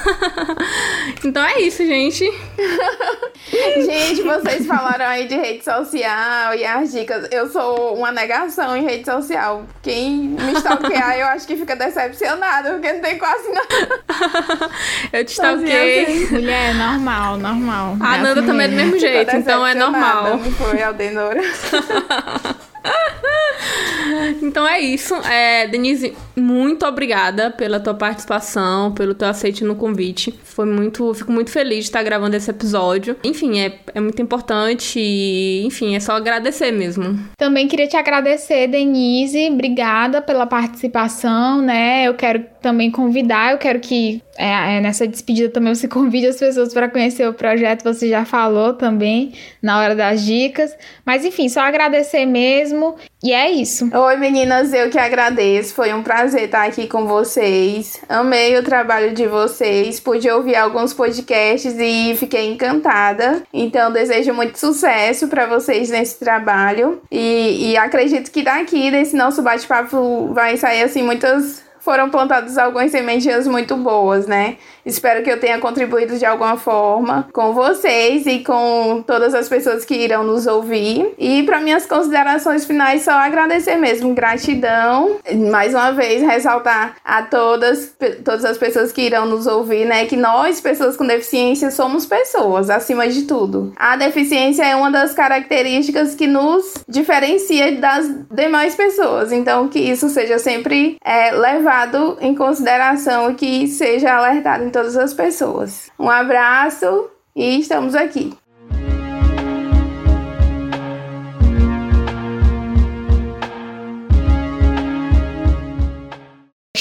Speaker 2: então é isso, gente.
Speaker 3: Gente, vocês falaram aí de rede social e as dicas. Eu sou uma negação em rede social. Quem me stalkear, eu acho que fica decepcionado, porque não tem quase nada.
Speaker 2: eu te stalkeei.
Speaker 1: Assim. Mulher, não normal, normal.
Speaker 2: A Nanda também é do mesmo jeito, então é normal.
Speaker 3: Foi, Aldenora.
Speaker 2: então é isso. É, Denise, muito obrigada pela tua participação, pelo teu aceite no convite. Foi muito, fico muito feliz de estar gravando esse episódio. Enfim, é, é muito importante e, enfim, é só agradecer mesmo.
Speaker 1: Também queria te agradecer, Denise. Obrigada pela participação, né? Eu quero também convidar, eu quero que é, é, nessa despedida também você convide as pessoas para conhecer o projeto, você já falou também na hora das dicas. Mas enfim, só agradecer mesmo. E é isso.
Speaker 3: Oi, meninas, eu que agradeço. Foi um prazer estar aqui com vocês. Amei o trabalho de vocês. Pude ouvir alguns podcasts e fiquei encantada. Então, desejo muito sucesso para vocês nesse trabalho. E, e acredito que daqui, desse nosso bate-papo, vai sair assim muitas foram plantadas algumas sementinhas muito boas, né? Espero que eu tenha contribuído de alguma forma com vocês e com todas as pessoas que irão nos ouvir. E para minhas considerações finais, só agradecer mesmo, gratidão. Mais uma vez, ressaltar a todas, todas as pessoas que irão nos ouvir, né, que nós, pessoas com deficiência, somos pessoas, acima de tudo. A deficiência é uma das características que nos diferencia das demais pessoas. Então, que isso seja sempre é, levado em consideração e que seja alertado todas as pessoas. Um abraço e estamos aqui.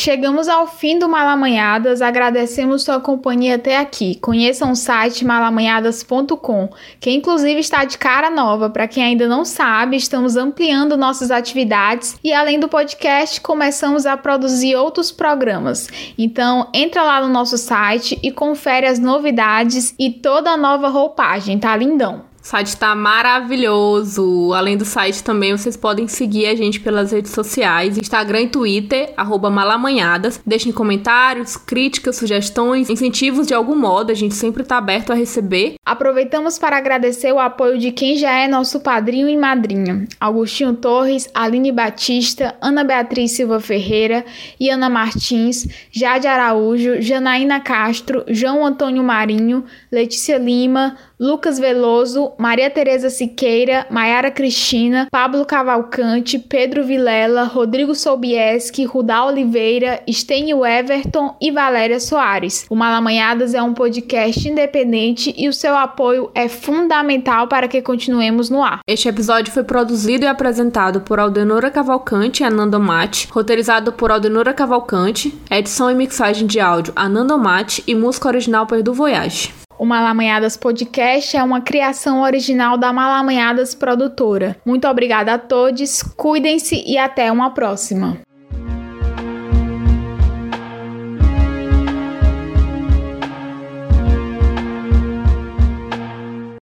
Speaker 1: Chegamos ao fim do Malamanhadas, agradecemos sua companhia até aqui. Conheçam o site malamanhadas.com, que inclusive está de cara nova. Para quem ainda não sabe, estamos ampliando nossas atividades e além do podcast, começamos a produzir outros programas. Então, entra lá no nosso site e confere as novidades e toda a nova roupagem, tá lindão.
Speaker 2: O site tá maravilhoso. Além do site também, vocês podem seguir a gente pelas redes sociais, Instagram e Twitter, arroba malamanhadas. Deixem comentários, críticas, sugestões, incentivos de algum modo, a gente sempre tá aberto a receber.
Speaker 1: Aproveitamos para agradecer o apoio de quem já é nosso padrinho e madrinha. Augustinho Torres, Aline Batista, Ana Beatriz Silva Ferreira e Ana Martins, Jade Araújo, Janaína Castro, João Antônio Marinho, Letícia Lima, Lucas Veloso, Maria Tereza Siqueira, Maiara Cristina, Pablo Cavalcante, Pedro Vilela, Rodrigo Sobieski, Rudá Oliveira, Stênio Everton e Valéria Soares. O Malamanhadas é um podcast independente e o seu apoio é fundamental para que continuemos no ar.
Speaker 2: Este episódio foi produzido e apresentado por Aldenora Cavalcante e Ananda Mate, roteirizado por Aldenora Cavalcante, edição e mixagem de áudio Ananda Mate e música original Perdu Voyage.
Speaker 1: O Malamanhadas Podcast é uma criação original da Malamanhadas Produtora. Muito obrigada a todos, cuidem-se e até uma próxima.